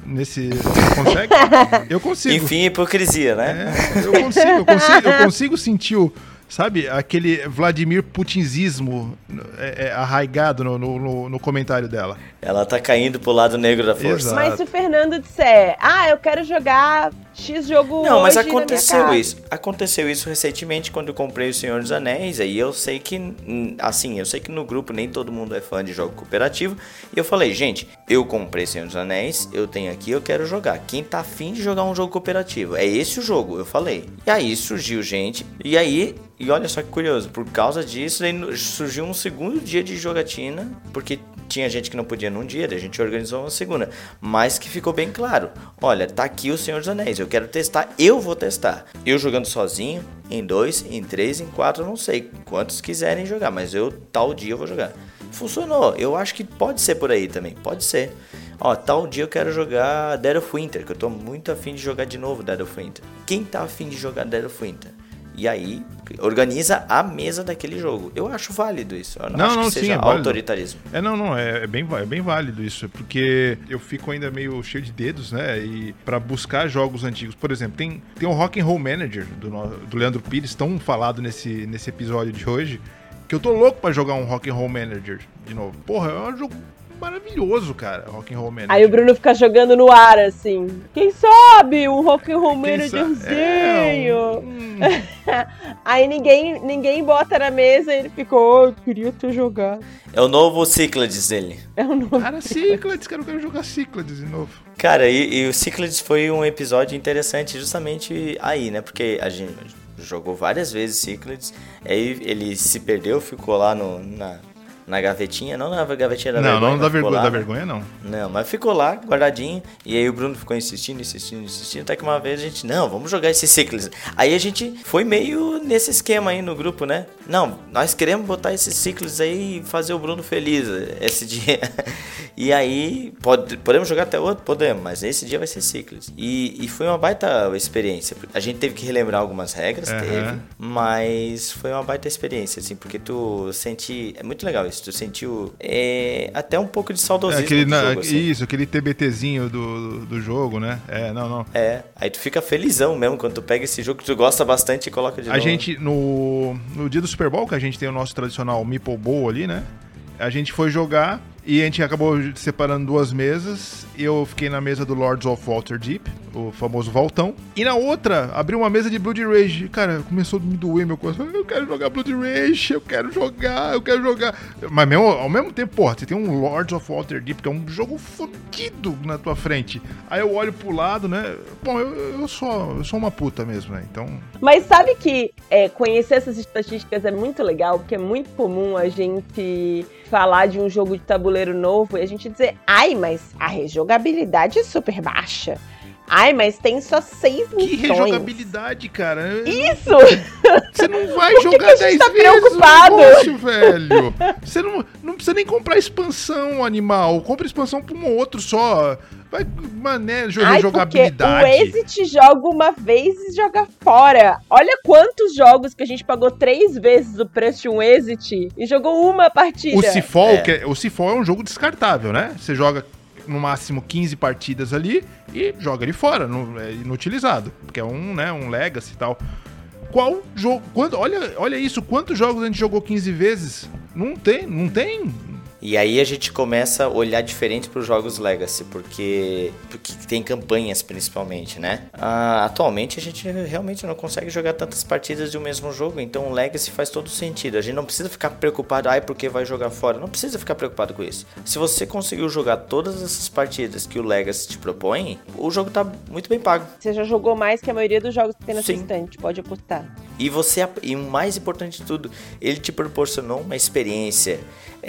Nesse, você consegue? Eu consigo. Enfim, hipocrisia, né? É, eu consigo, eu consigo, eu consigo sentir o Sabe, aquele Vladimir Putinzismo é, é, arraigado no, no, no, comentário dela. Ela tá caindo pro lado negro da força. Exato. Mas se o Fernando disser, ah, eu quero jogar X jogo Não, mas aconteceu isso. Aconteceu isso recentemente quando eu comprei o Senhor dos Anéis. Aí eu sei que, hum, assim, eu sei que no grupo nem todo mundo é fã de jogo cooperativo. E eu falei, gente, eu comprei Senhor dos Anéis, eu tenho aqui, eu quero jogar. Quem tá afim de jogar um jogo cooperativo? É esse o jogo, eu falei. E aí surgiu gente, e aí e olha só que curioso, por causa disso, surgiu um segundo dia de jogatina, porque tinha gente que não podia num dia, a gente organizou uma segunda. Mas que ficou bem claro: olha, tá aqui o Senhor dos Anéis, eu quero testar, eu vou testar. Eu jogando sozinho, em dois, em três, em quatro, não sei quantos quiserem jogar, mas eu tal dia eu vou jogar. Funcionou, eu acho que pode ser por aí também, pode ser. Ó, tal dia eu quero jogar Dead of Winter, que eu tô muito afim de jogar de novo Dead of Winter. Quem tá afim de jogar Dead of Winter? E aí organiza a mesa daquele jogo. Eu acho válido isso. Eu não, não acho não, que sim, seja é autoritarismo. É, não, não, é, é, bem, é bem válido isso, porque eu fico ainda meio cheio de dedos, né? E para buscar jogos antigos. Por exemplo, tem, tem o Rock and Roll Manager do, do Leandro Pires, tão falado nesse, nesse episódio de hoje, que eu tô louco para jogar um Rock and Roll Manager de novo. Porra, é um jogo maravilhoso, cara, Rock and Roll Manager. Aí o Bruno fica jogando no ar, assim. Quem sabe um Rock and Roll Managerzinho? É, um... Aí ninguém, ninguém bota na mesa e ele ficou, oh, queria ter jogado. É o novo Cyclades dele. É o novo. Cara, Cyclades, cara, eu quero jogar Cyclades de novo. Cara, e, e o Cyclades foi um episódio interessante justamente aí, né? Porque a gente jogou várias vezes Cyclades, aí ele se perdeu, ficou lá no, na, na gavetinha, não na gavetinha da não, vergonha. não da mas ficou vergonha, lá, da vergonha não. Não, mas ficou lá, guardadinho. E aí o Bruno ficou insistindo, insistindo, insistindo. Até que uma vez a gente, não, vamos jogar esse ciclos. Aí a gente foi meio nesse esquema aí no grupo, né? Não, nós queremos botar esses ciclos aí e fazer o Bruno feliz esse dia. e aí, pode, podemos jogar até outro? Podemos, mas esse dia vai ser ciclos. E, e foi uma baita experiência. A gente teve que relembrar algumas regras, Aham. teve. Mas foi uma baita experiência, assim, porque tu senti. É muito legal isso, tu sentiu é, até um pouco de É, saudosismo aquele, do na- jogo, assim. Isso, aquele TBTzinho do, do jogo, né? É, não, não. É, aí tu fica felizão mesmo quando tu pega esse jogo que tu gosta bastante e coloca de A novo. gente, no, no dia do Super Bowl, que a gente tem o nosso tradicional Meeple Bowl ali, né? A gente foi jogar e a gente acabou separando duas mesas. Eu fiquei na mesa do Lords of Waterdeep, o famoso Valtão. E na outra, abriu uma mesa de Blood Rage. Cara, começou a me doer meu coração. Eu quero jogar Blood Rage, eu quero jogar, eu quero jogar. Mas mesmo, ao mesmo tempo, porra, você tem um Lords of Waterdeep, que é um jogo fodido na tua frente. Aí eu olho pro lado, né? Bom, eu, eu, sou, eu sou uma puta mesmo, né? Então... Mas sabe que é, conhecer essas estatísticas é muito legal, porque é muito comum a gente falar de um jogo de tabuleiro novo e a gente dizer, ai, mas a rejogabilidade é super baixa. Ai, mas tem só seis Que missões. rejogabilidade, cara. Isso! Você não vai Por que jogar que 10 tá vezes preocupado? o negócio, velho. Você não, não precisa nem comprar expansão, animal. Compra expansão pra um ou outro só. Vai, mané, jo- Ai, porque o. Exit joga uma vez e joga fora. Olha quantos jogos que a gente pagou três vezes o preço de um Exit e jogou uma partida. O Cifol, É. que é, o Cifol é um jogo descartável, né? Você joga no máximo 15 partidas ali e joga ele fora, não- é inutilizado. Porque é um, né, um legacy e tal. Qual jogo. Quando, olha, olha isso, quantos jogos a gente jogou 15 vezes? Não tem, não tem. E aí a gente começa a olhar diferente para os jogos Legacy, porque, porque tem campanhas principalmente, né? Ah, atualmente a gente realmente não consegue jogar tantas partidas de um mesmo jogo, então o Legacy faz todo sentido. A gente não precisa ficar preocupado, ai, porque vai jogar fora. Não precisa ficar preocupado com isso. Se você conseguiu jogar todas essas partidas que o Legacy te propõe, o jogo tá muito bem pago. Você já jogou mais que a maioria dos jogos que tem na sua estante, pode apostar. E você e o mais importante de tudo, ele te proporcionou uma experiência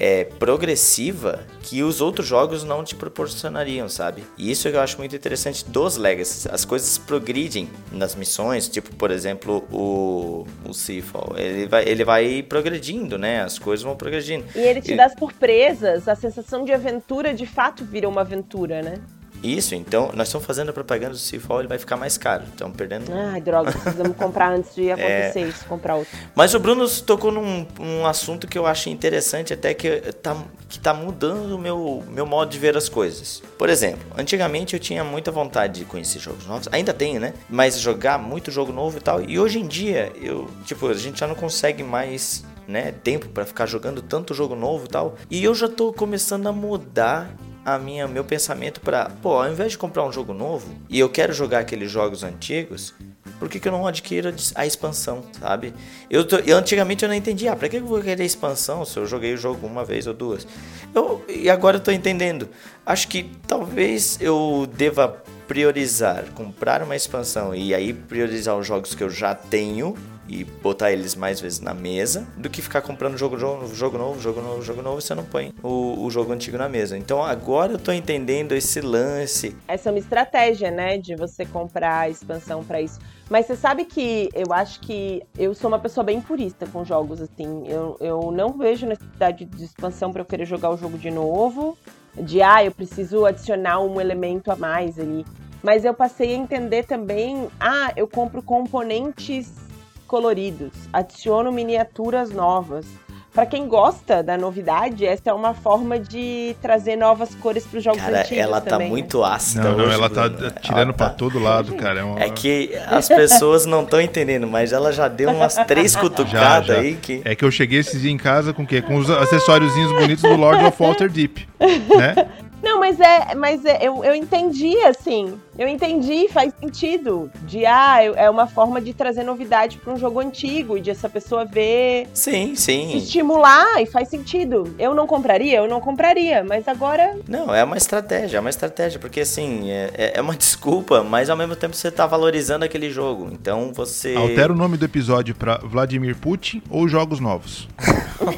é, progressiva que os outros jogos não te proporcionariam, sabe? E isso que eu acho muito interessante dos Legacy. As coisas progridem nas missões, tipo, por exemplo, o, o Seafall. Ele vai, ele vai progredindo, né? As coisas vão progredindo. E ele te E- dá as surpresas, a sensação de aventura de fato vira uma aventura, né? Isso, então, nós estamos fazendo a propaganda do Seafall, ele vai ficar mais caro. Estamos perdendo Ai, droga, precisamos comprar antes É. de acontecer isso, comprar outro. Mas o Bruno tocou num um assunto que eu acho interessante, até que tá, que tá mudando o meu, meu modo de ver as coisas. Por exemplo, antigamente eu tinha muita vontade de conhecer jogos novos, ainda tenho, né? Mas jogar muito jogo novo e tal. E hoje em dia, eu, tipo, a gente já não consegue mais. Né, tempo pra ficar jogando tanto jogo novo e tal. E eu já tô começando a mudar a minha meu pensamento pra, pô, ao invés de comprar um jogo novo e eu quero jogar aqueles jogos antigos, por que, que eu não adquiro a a expansão, sabe? Eu, tô- eu antigamente eu não entendia, ah, pra que eu vou querer expansão se eu joguei o jogo uma vez ou duas? Eu, e agora eu tô entendendo. Acho que talvez eu deva priorizar comprar uma expansão e aí priorizar os jogos que eu já tenho e botar eles mais vezes na mesa do que ficar comprando jogo, jogo, jogo novo, jogo novo, jogo novo você não põe o, o jogo antigo na mesa. Então agora eu tô entendendo esse lance. Essa é uma estratégia, né, de você comprar a expansão pra isso. Mas você sabe que eu acho que eu sou uma pessoa bem purista com jogos, assim. Eu, eu não vejo necessidade de expansão pra eu querer jogar o jogo de novo. De, ah, eu preciso adicionar um elemento a mais ali. Mas eu passei a entender também, ah, eu compro componentes coloridos, adiciono miniaturas novas. Pra quem gosta da novidade, essa é uma forma de trazer novas cores para os jogos Cara, antigos ela tá também, né? muito ácida Não, não, hoje, ela tá Bruno. tirando Ela pra tá- todo lado, cara. É, uma- É que as pessoas não estão entendendo, mas ela já deu umas três cutucadas já. aí que. É que eu cheguei esses dias em casa com o quê? Com os acessóriozinhos bonitos do Lord of Waterdeep, né? Não, mas é, mas é, eu, eu entendi, assim. Eu entendi, faz sentido. De ah, é uma forma de trazer novidade para um jogo antigo e de essa pessoa ver. Sim, sim. Estimular e faz sentido. Eu não compraria, eu não compraria, mas agora. Não, é uma estratégia, é uma estratégia, porque assim, é, é, é uma desculpa, mas ao mesmo tempo você tá valorizando aquele jogo. Então você. Altera o nome do episódio para Vladimir Putin ou Jogos Novos.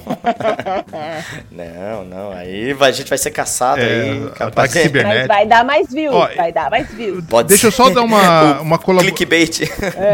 não, não. Aí a gente vai ser caçado é, aí. Capaz de... Mas vai dar mais views, Ó, vai dar mais views. Pode Deixa eu só dar uma, uma, colab Clickbait.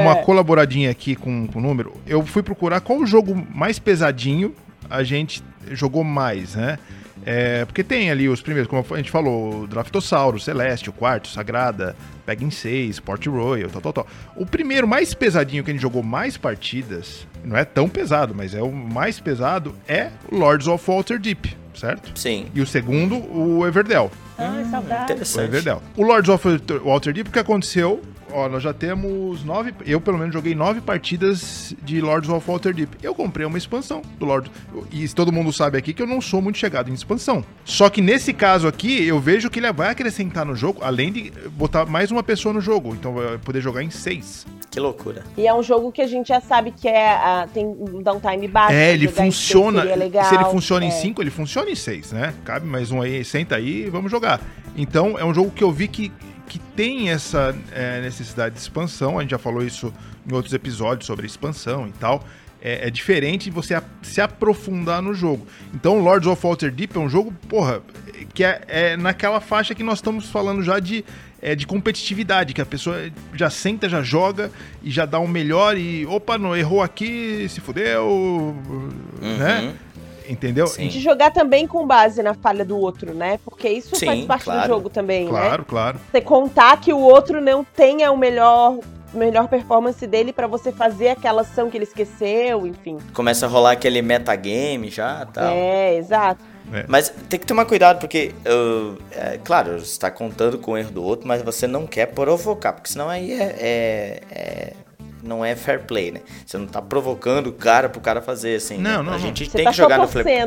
uma colaboradinha aqui com, com o número. Eu fui procurar qual o jogo mais pesadinho a gente jogou mais, né? É, porque tem ali os primeiros, como a gente falou, Draftossauro, Celeste, o Quarto, Sagrada, Pegging 6, Port Royal, tal, tal, tal. O primeiro mais pesadinho que a gente jogou mais partidas, não é tão pesado, mas é o mais pesado, é Lords of Waterdeep, certo? Sim. E o segundo, o Everdell. Ah, saudade. Interessante. O Everdell. O Lords of Waterdeep, o que aconteceu Ó, nós já temos nove. Eu, pelo menos, joguei nove partidas de Lords of Waterdeep. Eu comprei uma expansão do Lord. E todo mundo sabe aqui que eu não sou muito chegado em expansão. Só que nesse caso aqui, eu vejo que ele vai acrescentar no jogo, além de botar mais uma pessoa no jogo. Então vai poder jogar em seis. Que loucura. E é um jogo que a gente já sabe que é, uh, tem um downtime baixo. É, ele funciona. Se ele funciona é. em cinco, ele funciona em seis, né? Cabe mais um aí, senta aí e vamos jogar. Então é um jogo que eu vi que que tem essa é, necessidade de expansão. A gente já falou isso em outros episódios sobre expansão e tal. É, é diferente você se aprofundar no jogo. Então, Lords of Waterdeep é um jogo, porra, que é, é naquela faixa que nós estamos falando já de, é, de competitividade, que a pessoa já senta, já joga e já dá um melhor e, opa, não errou aqui, se fudeu, uhum. né? Entendeu? Sim. De jogar também com base na falha do outro, né? Porque isso Sim, faz parte claro. do jogo também, claro, né? Claro, claro. Você contar que o outro não tenha o melhor melhor performance dele para você fazer aquela ação que ele esqueceu, enfim. Começa a rolar aquele metagame já, tal. É, exato. É. Mas tem que tomar cuidado, porque, uh, é, claro, você está contando com o erro do outro, mas você não quer provocar, porque senão aí é, é, é não é fair play, né? Você não tá provocando o cara pro cara fazer assim. Não, né? não. A gente Você tem tá que jogar no fair play.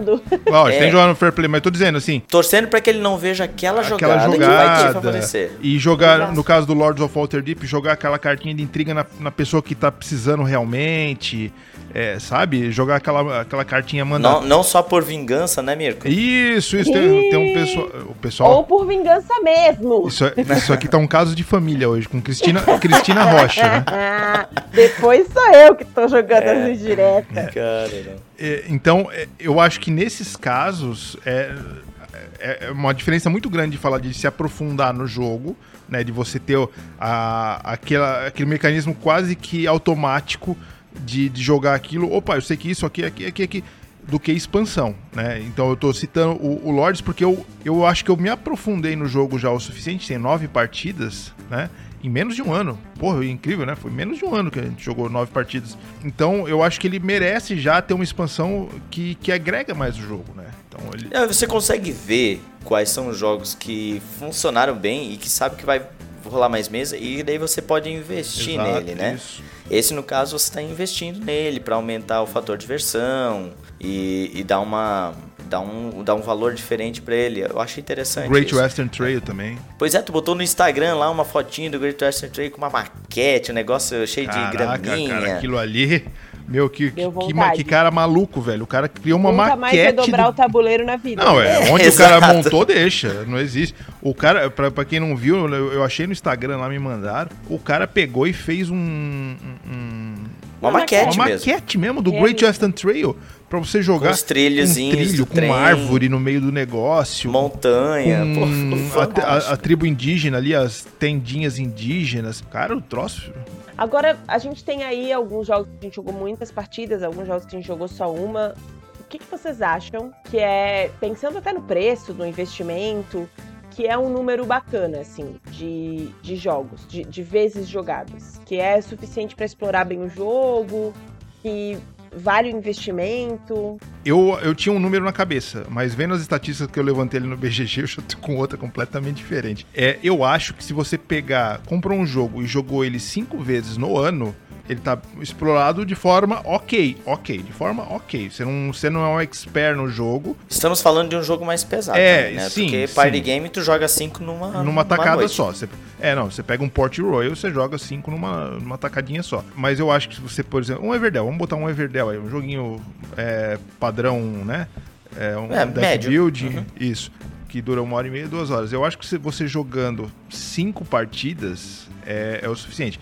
Ó, é. tem que jogar no fair play, mas tô dizendo assim. Torcendo para que ele não veja aquela, aquela jogada, jogada, que vai te favorecer. E jogar, Exato. no caso do Lords of Waterdeep, jogar aquela cartinha de intriga na, na pessoa que tá precisando realmente. É, sabe? Jogar aquela, aquela cartinha mandar. Não, não só por vingança, né, Mirko? Isso, isso. Tem, tem um pessoal. O pessoal. Ou por vingança mesmo. Isso, isso aqui tá um caso de família hoje, com Cristina, Cristina Rocha, né? Depois sou eu que tô jogando é, as indiretas. É. Cara, é, então, é, eu acho que nesses casos é, é, é uma diferença muito grande de falar de se aprofundar no jogo, né? De você ter a, aquela, aquele mecanismo quase que automático de, de jogar aquilo. Opa, eu sei que isso aqui, aqui, aqui, aqui do que expansão, né? Então eu tô citando o, o Lords porque eu, eu acho que eu me aprofundei no jogo já o suficiente, tem nove partidas, né? Em menos de um ano. Porra, incrível, né? Foi menos de um ano que a gente jogou nove partidas. Então eu acho que ele merece já ter uma expansão que, que agrega mais o jogo, né? Então ele... É, você consegue ver quais são os jogos que funcionaram bem e que sabe que vai rolar mais mesa e daí você pode investir Exato, nele, né? Isso. Esse, no caso, você está investindo nele para aumentar o fator de diversão e, e dar uma dar um, dar um valor diferente para ele. Eu achei interessante. Great isso. Western Trail também. Pois é, tu botou no Instagram lá uma fotinha do Great Western Trail com uma maquete, um negócio cheio Caraca, de graminha. Cara, aquilo ali. Meu, que, que, que, cara maluco, velho. O cara criou uma Nunca maquete. mais vai dobrar do... o tabuleiro na vida. Não, é. Onde o cara montou, deixa. Não existe. O cara, pra, pra quem não viu, eu, eu achei no Instagram lá, me mandaram. O cara pegou e fez um. um uma, maquete, uma mesmo. maquete mesmo do é Great Western Trail para você jogar com os trilhozinhos, um trilho, com trem, árvore no meio do negócio, montanha, com pô, a, a, a, tribo indígena ali, as tendinhas indígenas. Cara, o troço. Agora, a gente tem aí alguns jogos que a gente jogou muitas partidas, alguns jogos que a gente jogou só uma. O que, que vocês acham que é, pensando até no preço, no investimento, que é um número bacana, assim, de, de jogos, de, de vezes jogadas, que é suficiente para explorar bem o jogo, que vale o investimento? Eu, eu tinha um número na cabeça, mas vendo as estatísticas que eu levantei ali no BGG, eu já tô com outra completamente diferente. É, eu acho que se você pegar, comprou um jogo e jogou ele cinco vezes no ano, ele tá explorado de forma ok, ok, de forma ok. Você não, você não é um expert no jogo. Estamos falando de um jogo mais pesado, É, também, né? sim, Porque sim. party game tu joga cinco numa numa tacada noite. só. Você, é, não, você pega um Port Royal, você joga cinco numa, numa tacadinha só. Mas eu acho que se você, por exemplo, um Everdell, vamos botar um Everdell aí, um joguinho é, padrão, né? É, um É, deck médio. build, Uhum. isso, que dura uma hora e meia, duas horas. Eu acho que você jogando cinco partidas é, é o suficiente.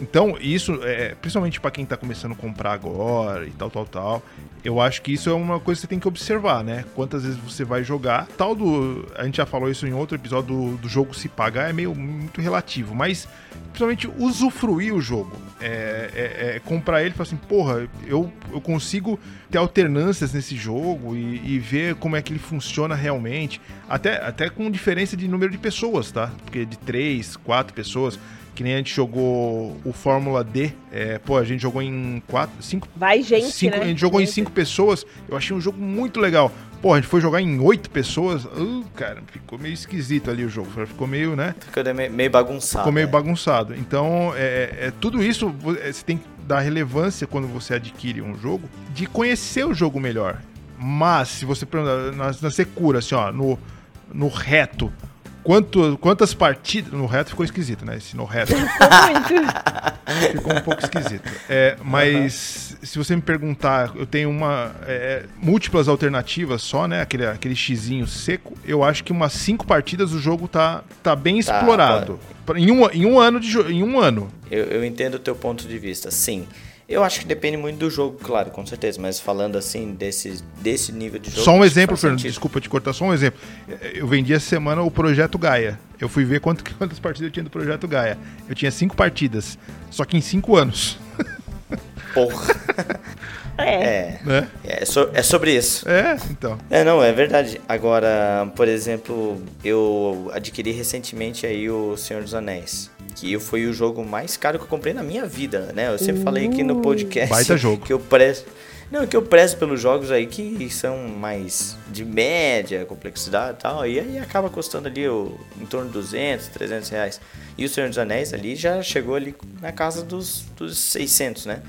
Então, isso, é, principalmente para quem tá começando a comprar agora e tal, tal, tal, eu acho que isso é uma coisa que você tem que observar, né? Quantas vezes você vai jogar. Tal do. A gente já falou isso em outro episódio do, do jogo se pagar, é meio muito relativo, mas principalmente usufruir o jogo. É, é- é comprar ele e falar assim, porra, eu, eu consigo ter alternâncias nesse jogo e, e ver como é que ele funciona realmente. Até, até com diferença de número de pessoas, tá? Porque de três, quatro pessoas. Que nem a gente jogou o Fórmula D. É, pô, a gente jogou em quatro, cinco Vai gente, Cinco- né? A gente jogou em Gente. cinco pessoas. Eu achei um jogo muito legal. Pô, a gente foi jogar em oito pessoas. Uh, cara, ficou meio esquisito ali o jogo. Ficou meio, né? Ficou meio, bagunçado. Ficou meio né? bagunçado. Então, é, é- tudo isso é, você tem que dar relevância quando você adquire um jogo, de conhecer o jogo melhor. Mas, se você perguntar na, na secura, assim, ó, no, no reto, quanto, quantas partidas. No reto ficou esquisito, né? Esse no reto. Muito. Ficou um pouco esquisito. É, mas se você me perguntar, eu tenho uma é, múltiplas alternativas só, né? Aquele, aquele xizinho seco. Eu acho que umas cinco partidas o jogo tá, tá bem Tá, explorado. Em, um, em um ano de em um ano. Eu, eu entendo o teu ponto de vista, sim. Eu acho que depende muito do jogo, claro, com certeza. Mas falando assim, desse, desse nível de jogo. só um exemplo, Fernando. sentido. Desculpa te cortar, só um exemplo. Eu vendi essa semana o Projeto Gaia. Eu fui ver quanto, quantas partidas eu tinha do Projeto Gaia. Eu tinha cinco partidas. Só que em cinco anos. Porra. É. É. Né? É, so- é sobre isso. É, então. É, não, é verdade. Agora, por exemplo, eu adquiri recentemente aí o Senhor dos Anéis. Que foi o jogo mais caro que eu comprei na minha vida, né? Eu sempre falei aqui no podcast Baita jogo. que eu prezo. Não, que eu prezo pelos jogos aí que são mais de média complexidade e tal. E aí acaba custando ali o, em torno de 200, 300 reais. E o Senhor dos Anéis ali já chegou ali na casa dos, dos 600, né?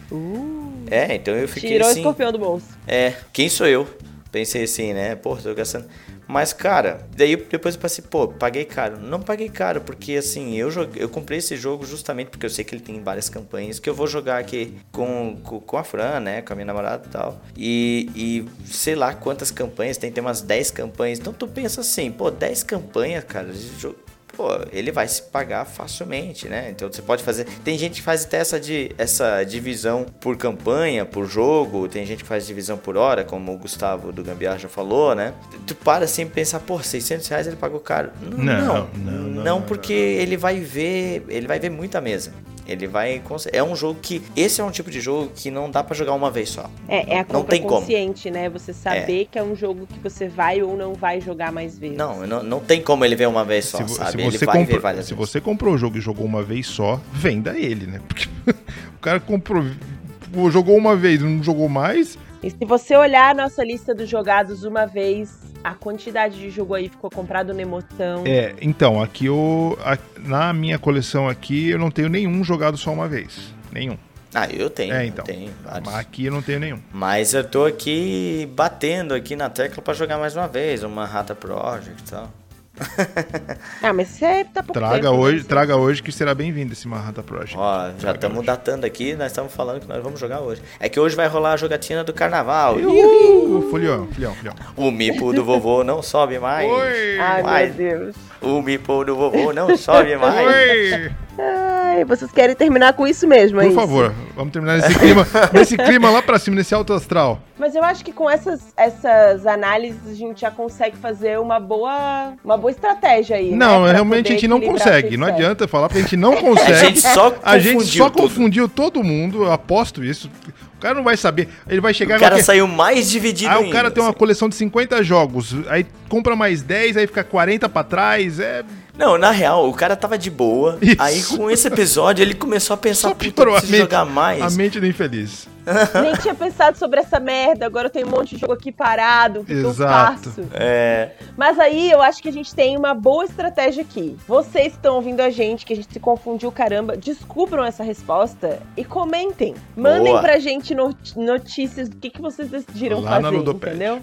É, então eu fiquei Tirou o assim... escorpião do bolso. É, quem sou eu? Pensei assim, né? Pô, tô gastando. Mas, cara, daí depois eu pensei, pô, paguei caro. Não paguei caro, porque assim, eu, joguei, eu comprei esse jogo justamente porque eu sei que ele tem várias campanhas que eu vou jogar aqui com, com, com a Fran, né? Com a minha namorada e tal. E, e sei lá quantas campanhas, tem, tem umas 10 campanhas. Então tu pensa assim, pô, 10 campanhas, cara, esse jogo pô, ele vai se pagar facilmente, né? Então você pode fazer. Tem gente que faz até essa, de, essa divisão por campanha, por jogo, tem gente que faz divisão por hora, como o Gustavo do Gambiarra já falou, né? Tu para assim e pensar, pô, 600 reais ele pagou caro. Não, Não, não, não, não, não, porque ele vai ver, ele vai ver muita mesa. Ele vai. É um jogo que. Esse é um tipo de jogo que não dá pra jogar uma vez só. É, é a Não tem como. consciente, né? Você saber que é um jogo que você vai ou não vai jogar mais vezes. Não, não, não tem como ele ver uma vez só, Se, sabe? se ele você vai ver comprou, várias se vezes. você comprou o jogo e jogou uma vez só, venda ele, né? Porque o cara comprou, jogou uma vez, não jogou mais. E se você olhar a nossa lista dos jogados uma vez, a quantidade de jogo aí ficou comprado na emoção. É, então, aqui eu. a- na minha coleção aqui, eu não tenho nenhum jogado só uma vez. Nenhum. Ah, eu tenho. É, eu então. tenho vários. Mas aqui eu não tenho nenhum. Mas eu tô aqui batendo aqui na tecla pra jogar mais uma vez, uma Rata Project e tal. Ah, mas você tá pouco Traga tempo, hoje, né? traga hoje que será bem-vindo esse Mahata Project. Ó, já estamos datando aqui, nós estamos falando que nós vamos jogar hoje. É que hoje vai rolar a jogatina do carnaval. Uhul! Folião, filhão, filhão. O mipo do vovô não sobe mais. Oi! Ai, Mas- meu Deus. O mipo do vovô não sobe mais. Oi! Ai, vocês querem terminar com isso mesmo, é Por isso? favor, vamos terminar nesse clima, nesse clima lá pra cima, nesse alto astral. Mas eu acho que com essas, essas análises a gente já consegue fazer uma boa, uma boa estratégia aí. Não, né, realmente a gente não consegue. Não adianta falar porque a gente não A consegue. gente só A gente confundiu só tudo. confundiu todo mundo, eu aposto isso. O cara não vai saber. Ele vai chegar O e vai cara saiu mais dividido Aí o ainda, cara tem uma assim. coleção de 50 jogos, aí compra mais 10, aí fica 40 pra trás, é... Não, na real, o cara tava de boa. Isso. Aí com esse episódio ele começou a pensar, puta, eu piorou a preciso mente, jogar mais. a mente do infeliz. Nem tinha pensado sobre essa merda, agora eu tenho um monte de jogo aqui parado, o que, que eu Exato. faço? É, Mas aí eu acho que a gente tem uma boa estratégia aqui. Vocês que estão ouvindo a gente, que a gente se confundiu caramba, descubram essa resposta e comentem. Mandem Boa. pra gente no- notícias do que, que vocês decidiram Lá fazer, Ludoped. entendeu?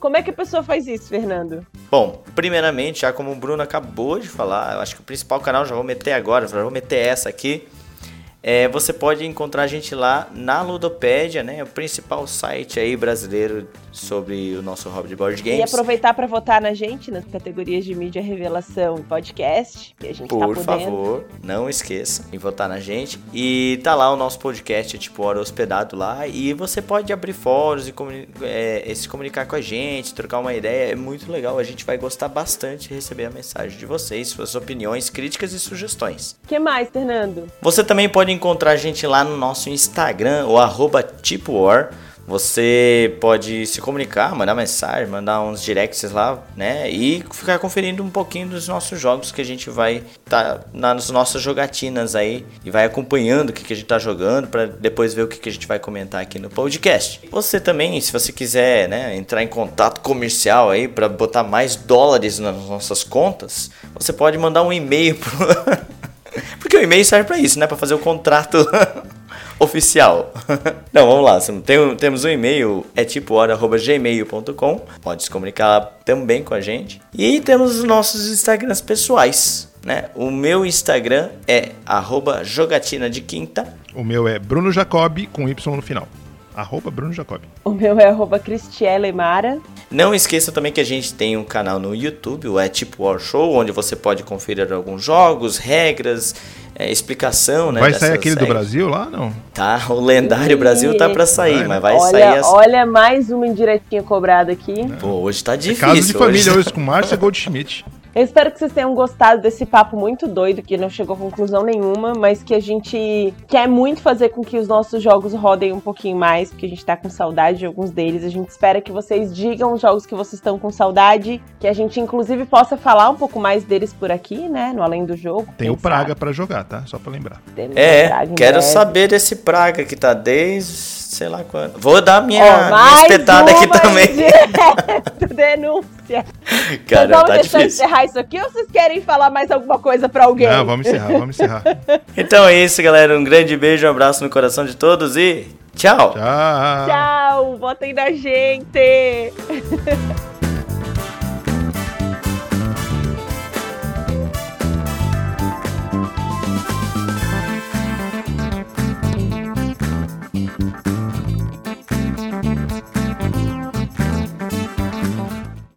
Como é que a pessoa faz isso, Fernando? Bom, primeiramente, já como o Bruno acabou de falar, eu acho que o principal canal já vou meter agora, já vou meter essa aqui. É, você pode encontrar a gente lá na Ludopédia, né? O principal site aí brasileiro sobre o nosso hobby de board E games. aproveitar pra votar na gente nas categorias de mídia revelação e podcast, que a gente tá Por podendo. favor, não esqueça de votar na gente. E tá lá o nosso podcast, tipo, hora hospedado lá. E você pode abrir fóruns e, comuni- é, e se comunicar com a gente, trocar uma ideia. É muito legal. A gente vai gostar bastante de receber a mensagem de vocês, suas opiniões, críticas e sugestões. O que mais, Fernando? Você também pode encontrar a gente lá no nosso Instagram, o arroba. Você pode se comunicar, mandar mensagem, mandar uns directs lá, né? E ficar conferindo um pouquinho dos nossos jogos que a gente vai tá nas nossas jogatinas aí e vai acompanhando o que, que a gente tá jogando para depois ver o que, que a gente vai comentar aqui no podcast. Você também, se você quiser, né, entrar em contato comercial aí para botar mais dólares nas nossas contas, você pode mandar um e-mail pro Porque o e-mail serve pra isso, né? Pra fazer o contrato oficial. Não, vamos lá. Tem- temos um e-mail, é tipo hora.gmail.com. Pode se comunicar também com a gente. E temos os nossos Instagrams pessoais. Né? O meu Instagram é jogatina de quinta. O meu é Bruno Jacob com Y no final. Arroba Bruno Jacob. O meu é arroba Cristiela Mara. Não esqueça também que a gente tem um canal no YouTube, o É Tipo War Show, onde você pode conferir alguns jogos, regras, é, explicação, né? vai sair aquele do. Brasil lá? Não. Tá, o lendário Brasil tá pra sair, Vai, mas vai olha, sair as... olha mais uma indiretinha cobrada aqui. Pô, hoje tá É difícil. caso de família hoje. hoje com Márcia Goldschmidt. Eu espero que vocês tenham gostado desse papo muito doido, que não chegou a conclusão nenhuma, mas que a gente quer muito fazer com que os nossos jogos rodem um pouquinho mais, porque a gente tá com saudade de alguns deles. A gente espera que vocês digam os jogos que vocês estão com saudade, que a gente inclusive possa falar um pouco mais deles por aqui, né? No Além do Jogo. Tem quem o Praga pra jogar, tá? Só pra lembrar. É, Praga quero breve. saber desse Praga que tá desde sei lá quando. Vou dar minha, Ó, minha espetada aqui também. denúncia. vocês Cara, vão tá difícil. encerrar isso aqui ou vocês querem falar mais alguma coisa pra alguém? Não, vamos encerrar, vamos encerrar. Então é isso, galera. Um grande beijo, um abraço no coração de todos e tchau. Tchau. Tchau, votem na gente!